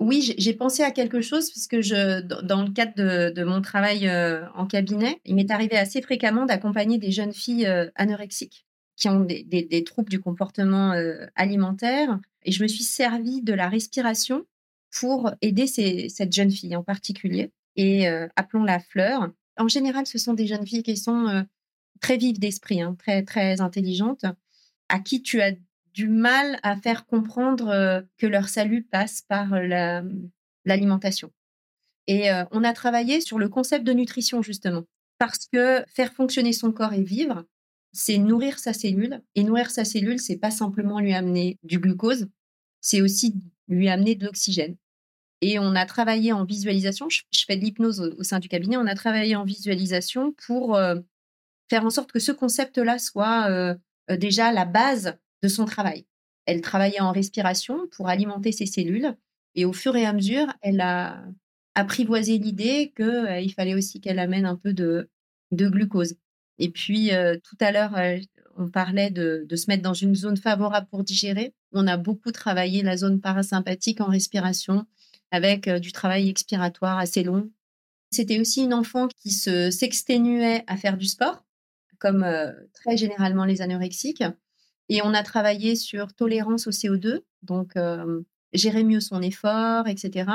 Speaker 2: Oui, j'ai pensé à quelque chose parce que dans le cadre de, mon travail euh, en cabinet, il m'est arrivé assez fréquemment d'accompagner des jeunes filles euh, anorexiques qui ont des, troubles du comportement euh, alimentaire. Et je me suis servi de la respiration pour aider cette jeune fille en particulier et appelons-la Fleur. En général, ce sont des jeunes filles qui sont très vives d'esprit, hein, très, très intelligentes, à qui tu as du mal à faire comprendre euh, que leur salut passe par l'alimentation. et on a travaillé sur le concept de nutrition, justement, parce que faire fonctionner son corps et vivre, c'est nourrir sa cellule. Et nourrir sa cellule, c'est pas simplement lui amener du glucose, c'est aussi lui amener de l'oxygène. Et on a travaillé en visualisation. Je, fais de l'hypnose au, sein du cabinet. On a travaillé en visualisation pour euh, faire en sorte que ce concept-là soit euh, euh, déjà la base de son travail. Elle travaillait en respiration pour alimenter ses cellules. Et au fur et à mesure, elle a apprivoisé l'idée qu'il fallait aussi qu'elle amène un peu de, glucose. Et puis, tout à l'heure, on parlait de, de, se mettre dans une zone favorable pour digérer. On a beaucoup travaillé la zone parasympathique en respiration avec du travail expiratoire assez long. C'était aussi une enfant qui se s'exténuait à faire du sport, comme très généralement les anorexiques. Et on a travaillé sur tolérance au CO2, donc gérer mieux son effort, etc.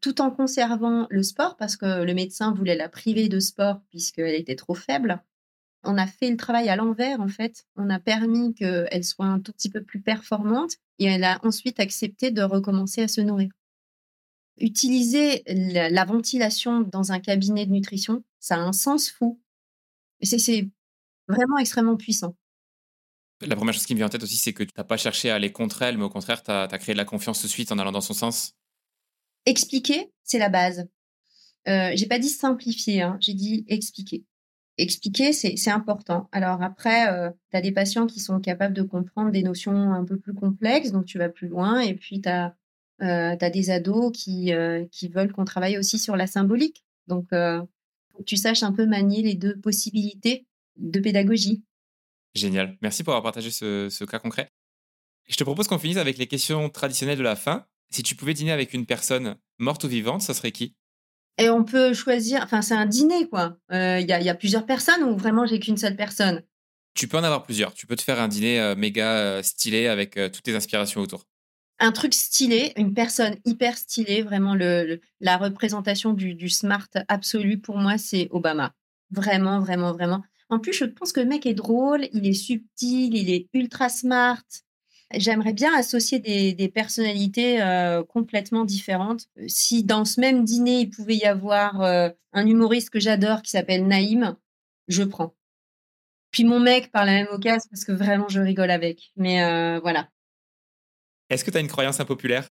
Speaker 2: Tout en conservant le sport, parce que le médecin voulait la priver de sport puisqu'elle était trop faible. On a fait le travail à l'envers, en fait. On a permis qu'elle soit un tout petit peu plus performante et elle a ensuite accepté de recommencer à se nourrir. Utiliser la, ventilation dans un cabinet de nutrition, ça a un sens fou. C'est vraiment extrêmement puissant.
Speaker 1: La première chose qui me vient en tête aussi, c'est que tu n'as pas cherché à aller contre elle, mais au contraire, tu as, créé de la confiance tout de suite en allant dans son sens.
Speaker 2: Expliquer, c'est la base. Euh, j'ai pas dit simplifier, hein, j'ai dit expliquer. Expliquer, c'est important. Alors après, euh, tu as des patients qui sont capables de comprendre des notions un peu plus complexes, donc tu vas plus loin, et puis tu as euh, as des ados qui, euh, qui veulent qu'on travaille aussi sur la symbolique. Donc, euh, faut que tu saches un peu manier les deux possibilités de pédagogie.
Speaker 1: Génial. Merci pour avoir partagé ce, ce cas concret. Je te propose qu'on finisse avec les questions traditionnelles de la fin. Si tu pouvais dîner avec une personne morte ou vivante, ça serait qui?
Speaker 2: Et on peut choisir, enfin c'est un dîner quoi. Il y, a, y, a plusieurs personnes ou vraiment j'ai qu'une seule personne?
Speaker 1: Tu peux en avoir plusieurs. Tu peux te faire un dîner méga stylé avec toutes tes inspirations autour
Speaker 2: un truc stylé, une personne hyper stylée, vraiment le, la représentation du, smart absolu pour moi, c'est Obama. Vraiment, vraiment, vraiment. En plus, je pense que le mec est drôle, il est subtil, il est ultra smart. J'aimerais bien associer des, personnalités euh, complètement différentes. Si dans ce même dîner, il pouvait y avoir euh, un humoriste que j'adore qui s'appelle Naïm, je prends. Puis mon mec par la même occasion parce que vraiment je rigole avec. Mais euh, voilà.
Speaker 1: Est-ce que tu as une croyance impopulaire?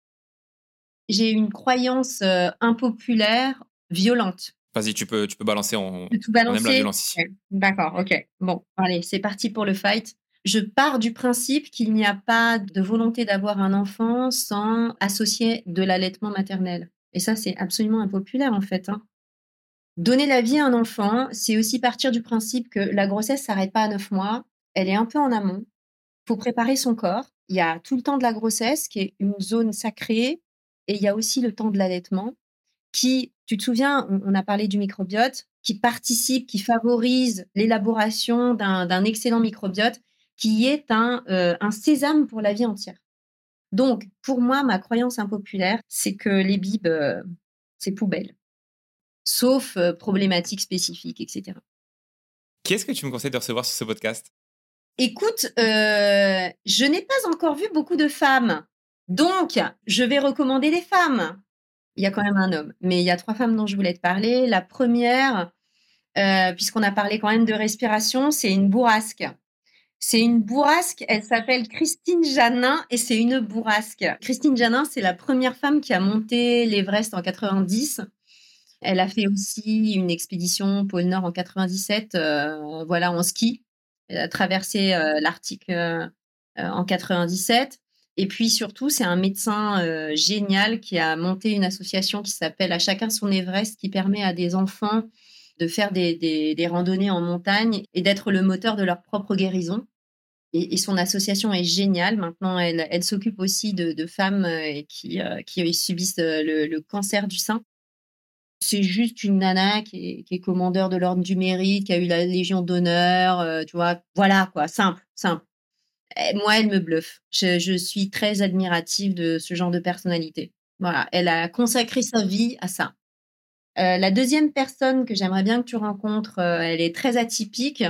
Speaker 2: J'ai une croyance impopulaire violente.
Speaker 1: Vas-y, tu peux, tu peux balancer.
Speaker 2: On, tout balancer. aime la violence D'accord, ok. Bon, allez, c'est parti pour le fight. Je pars du principe qu'il n'y a pas de volonté d'avoir un enfant sans associer de l'allaitement maternel. Et ça, c'est absolument impopulaire en fait. Hein. Donner la vie à un enfant, c'est aussi partir du principe que la grossesse s'arrête pas à neuf mois, elle est un peu en amont. Il faut préparer son corps. Il y a tout le temps de la grossesse qui est une zone sacrée et il y a aussi le temps de l'allaitement qui, tu te souviens, on, a parlé du microbiote, qui participe, qui favorise l'élaboration d'un excellent microbiote qui est un, euh, un sésame pour la vie entière. Donc, pour moi, ma croyance impopulaire, c'est que les bibes, euh, c'est poubelle. Sauf euh, problématiques spécifiques, etc.
Speaker 1: Qui est-ce que tu me conseilles de recevoir sur ce podcast?
Speaker 2: Écoute, je n'ai pas encore vu beaucoup de femmes. Donc, je vais recommander des femmes. Il y a quand même un homme. Mais il y a trois femmes dont je voulais te parler. La première, puisqu'on a parlé quand même de respiration, c'est une bourrasque. C'est une bourrasque. Elle s'appelle Christine Janin et c'est une bourrasque. Christine Janin, c'est la première femme qui a monté l'Everest en 90. Elle a fait aussi une expédition pôle Nord en 97, euh, voilà, en ski. Elle a traversé euh, l'Arctique euh, en 97. Et puis surtout, c'est un médecin génial qui a monté une association qui s'appelle À chacun son Everest, qui permet à des enfants de faire des, randonnées en montagne et d'être le moteur de leur propre guérison. Et, son association est géniale. Maintenant, elle, s'occupe aussi de, femmes euh, qui, euh, qui subissent euh, le, cancer du sein. C'est juste une nana qui est, commandeur de l'ordre du mérite, qui a eu la Légion d'honneur, tu vois. Voilà, quoi, simple, simple. Moi, elle me bluffe. Je, suis très admirative de ce genre de personnalité. Voilà, elle a consacré sa vie à ça. la deuxième personne que j'aimerais bien que tu rencontres, elle est très atypique.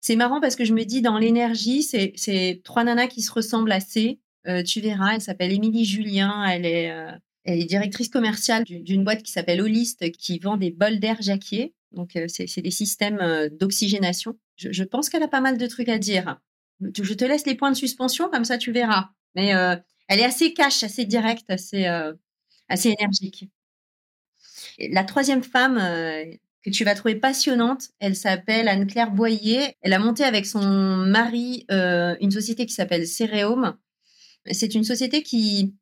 Speaker 2: C'est marrant parce que je me dis, dans l'énergie, c'est trois nanas qui se ressemblent assez. Euh, tu verras, elle s'appelle Émilie Julien, elle est, euh, directrice commerciale d'une boîte qui s'appelle Holist, qui vend des bols d'air Jacquier. Donc, euh, c'est des systèmes d'oxygénation. Je, pense qu'elle a pas mal de trucs à dire. Je te laisse les points de suspension, comme ça tu verras. Mais elle est assez cash, assez directe, assez, assez énergique. la troisième femme que tu vas trouver passionnante. Elle s'appelle Anne-Claire Boyer. Elle a monté avec son mari euh, une société qui s'appelle Céréome. C'est une société qui,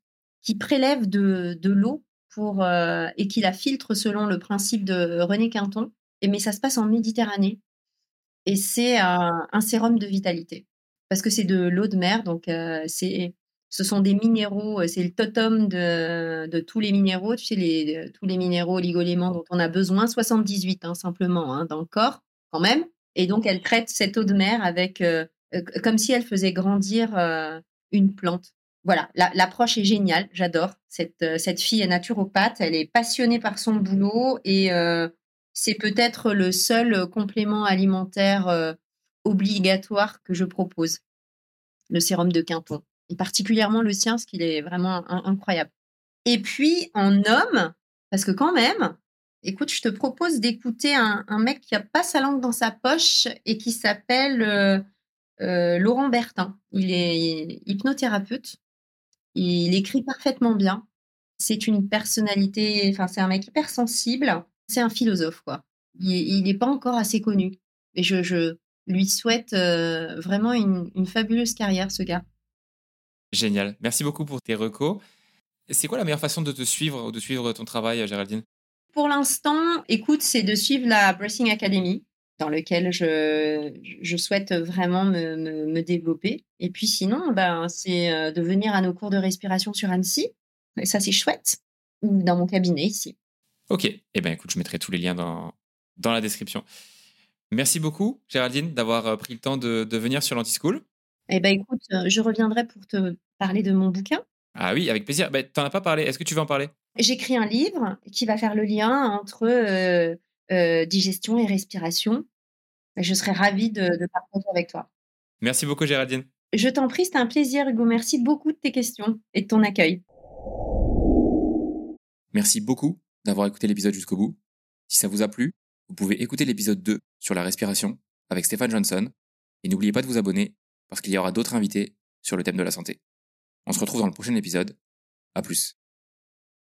Speaker 2: qui prélève de, de l'eau pour, euh, et qui la filtre selon le principe de René Quinton. Et, mais ça se passe en Méditerranée. Et c'est un sérum de vitalité. Parce que c'est de l'eau de mer, donc euh, c'est ce sont des minéraux, euh, c'est le totem de, tous les minéraux, tu sais, les, euh, tous les minéraux oligoéléments dont on a besoin, 78 hein, simplement hein, dans le corps quand même. Et donc, elle traite cette eau de mer avec, comme si elle faisait grandir une plante. Voilà, l'approche est géniale, j'adore. Cette, cette fille est naturopathe, elle est passionnée par son boulot et c'est peut-être le seul complément alimentaire obligatoire que je propose, le sérum de Quinton et particulièrement le sien, ce qu'il est vraiment incroyable. Et puis en homme, parce que quand même, écoute, je te propose d'écouter un, mec qui a pas sa langue dans sa poche et qui s'appelle euh, euh, Laurent Bertin. Il est hypnothérapeute. Il écrit parfaitement bien. C'est une personnalité, enfin c'est un mec hyper sensible. C'est un philosophe quoi. Il n'est pas encore assez connu. Et je, lui souhaite euh, vraiment une fabuleuse carrière, ce gars.
Speaker 1: Génial. Merci beaucoup pour tes recos. C'est quoi la meilleure façon de te suivre ou de suivre ton travail, Géraldine?
Speaker 2: Pour l'instant, écoute, c'est de suivre la Breathing Academy, dans laquelle je, je souhaite vraiment me, me, développer. Et puis sinon, ben, c'est euh, de venir à nos cours de respiration sur Annecy. Et ça, c'est chouette. Ou dans mon cabinet ici.
Speaker 1: Ok. Eh bien, écoute, je mettrai tous les liens dans, dans la description. Merci beaucoup, Géraldine, d'avoir euh, pris le temps de, de venir sur l'Anti-School.
Speaker 2: Eh ben écoute, je reviendrai pour te parler de mon bouquin.
Speaker 1: Ah oui, avec plaisir. Ben, tu n'en as pas parlé. Est-ce que tu veux en parler?
Speaker 2: J'écris un livre qui va faire le lien entre digestion et respiration. je serais ravie de, de partager avec toi.
Speaker 1: Merci beaucoup, Géraldine.
Speaker 2: Je t'en prie, c'était un plaisir, Hugo. Merci beaucoup de tes questions et de ton accueil.
Speaker 1: Merci beaucoup d'avoir écouté l'épisode jusqu'au bout. Si ça vous a plu, vous pouvez écouter l'épisode 2 sur la respiration avec Stéphane Johnson. Et n'oubliez pas de vous abonner parce qu'il y aura d'autres invités sur le thème de la santé. On se retrouve dans le prochain épisode. À plus.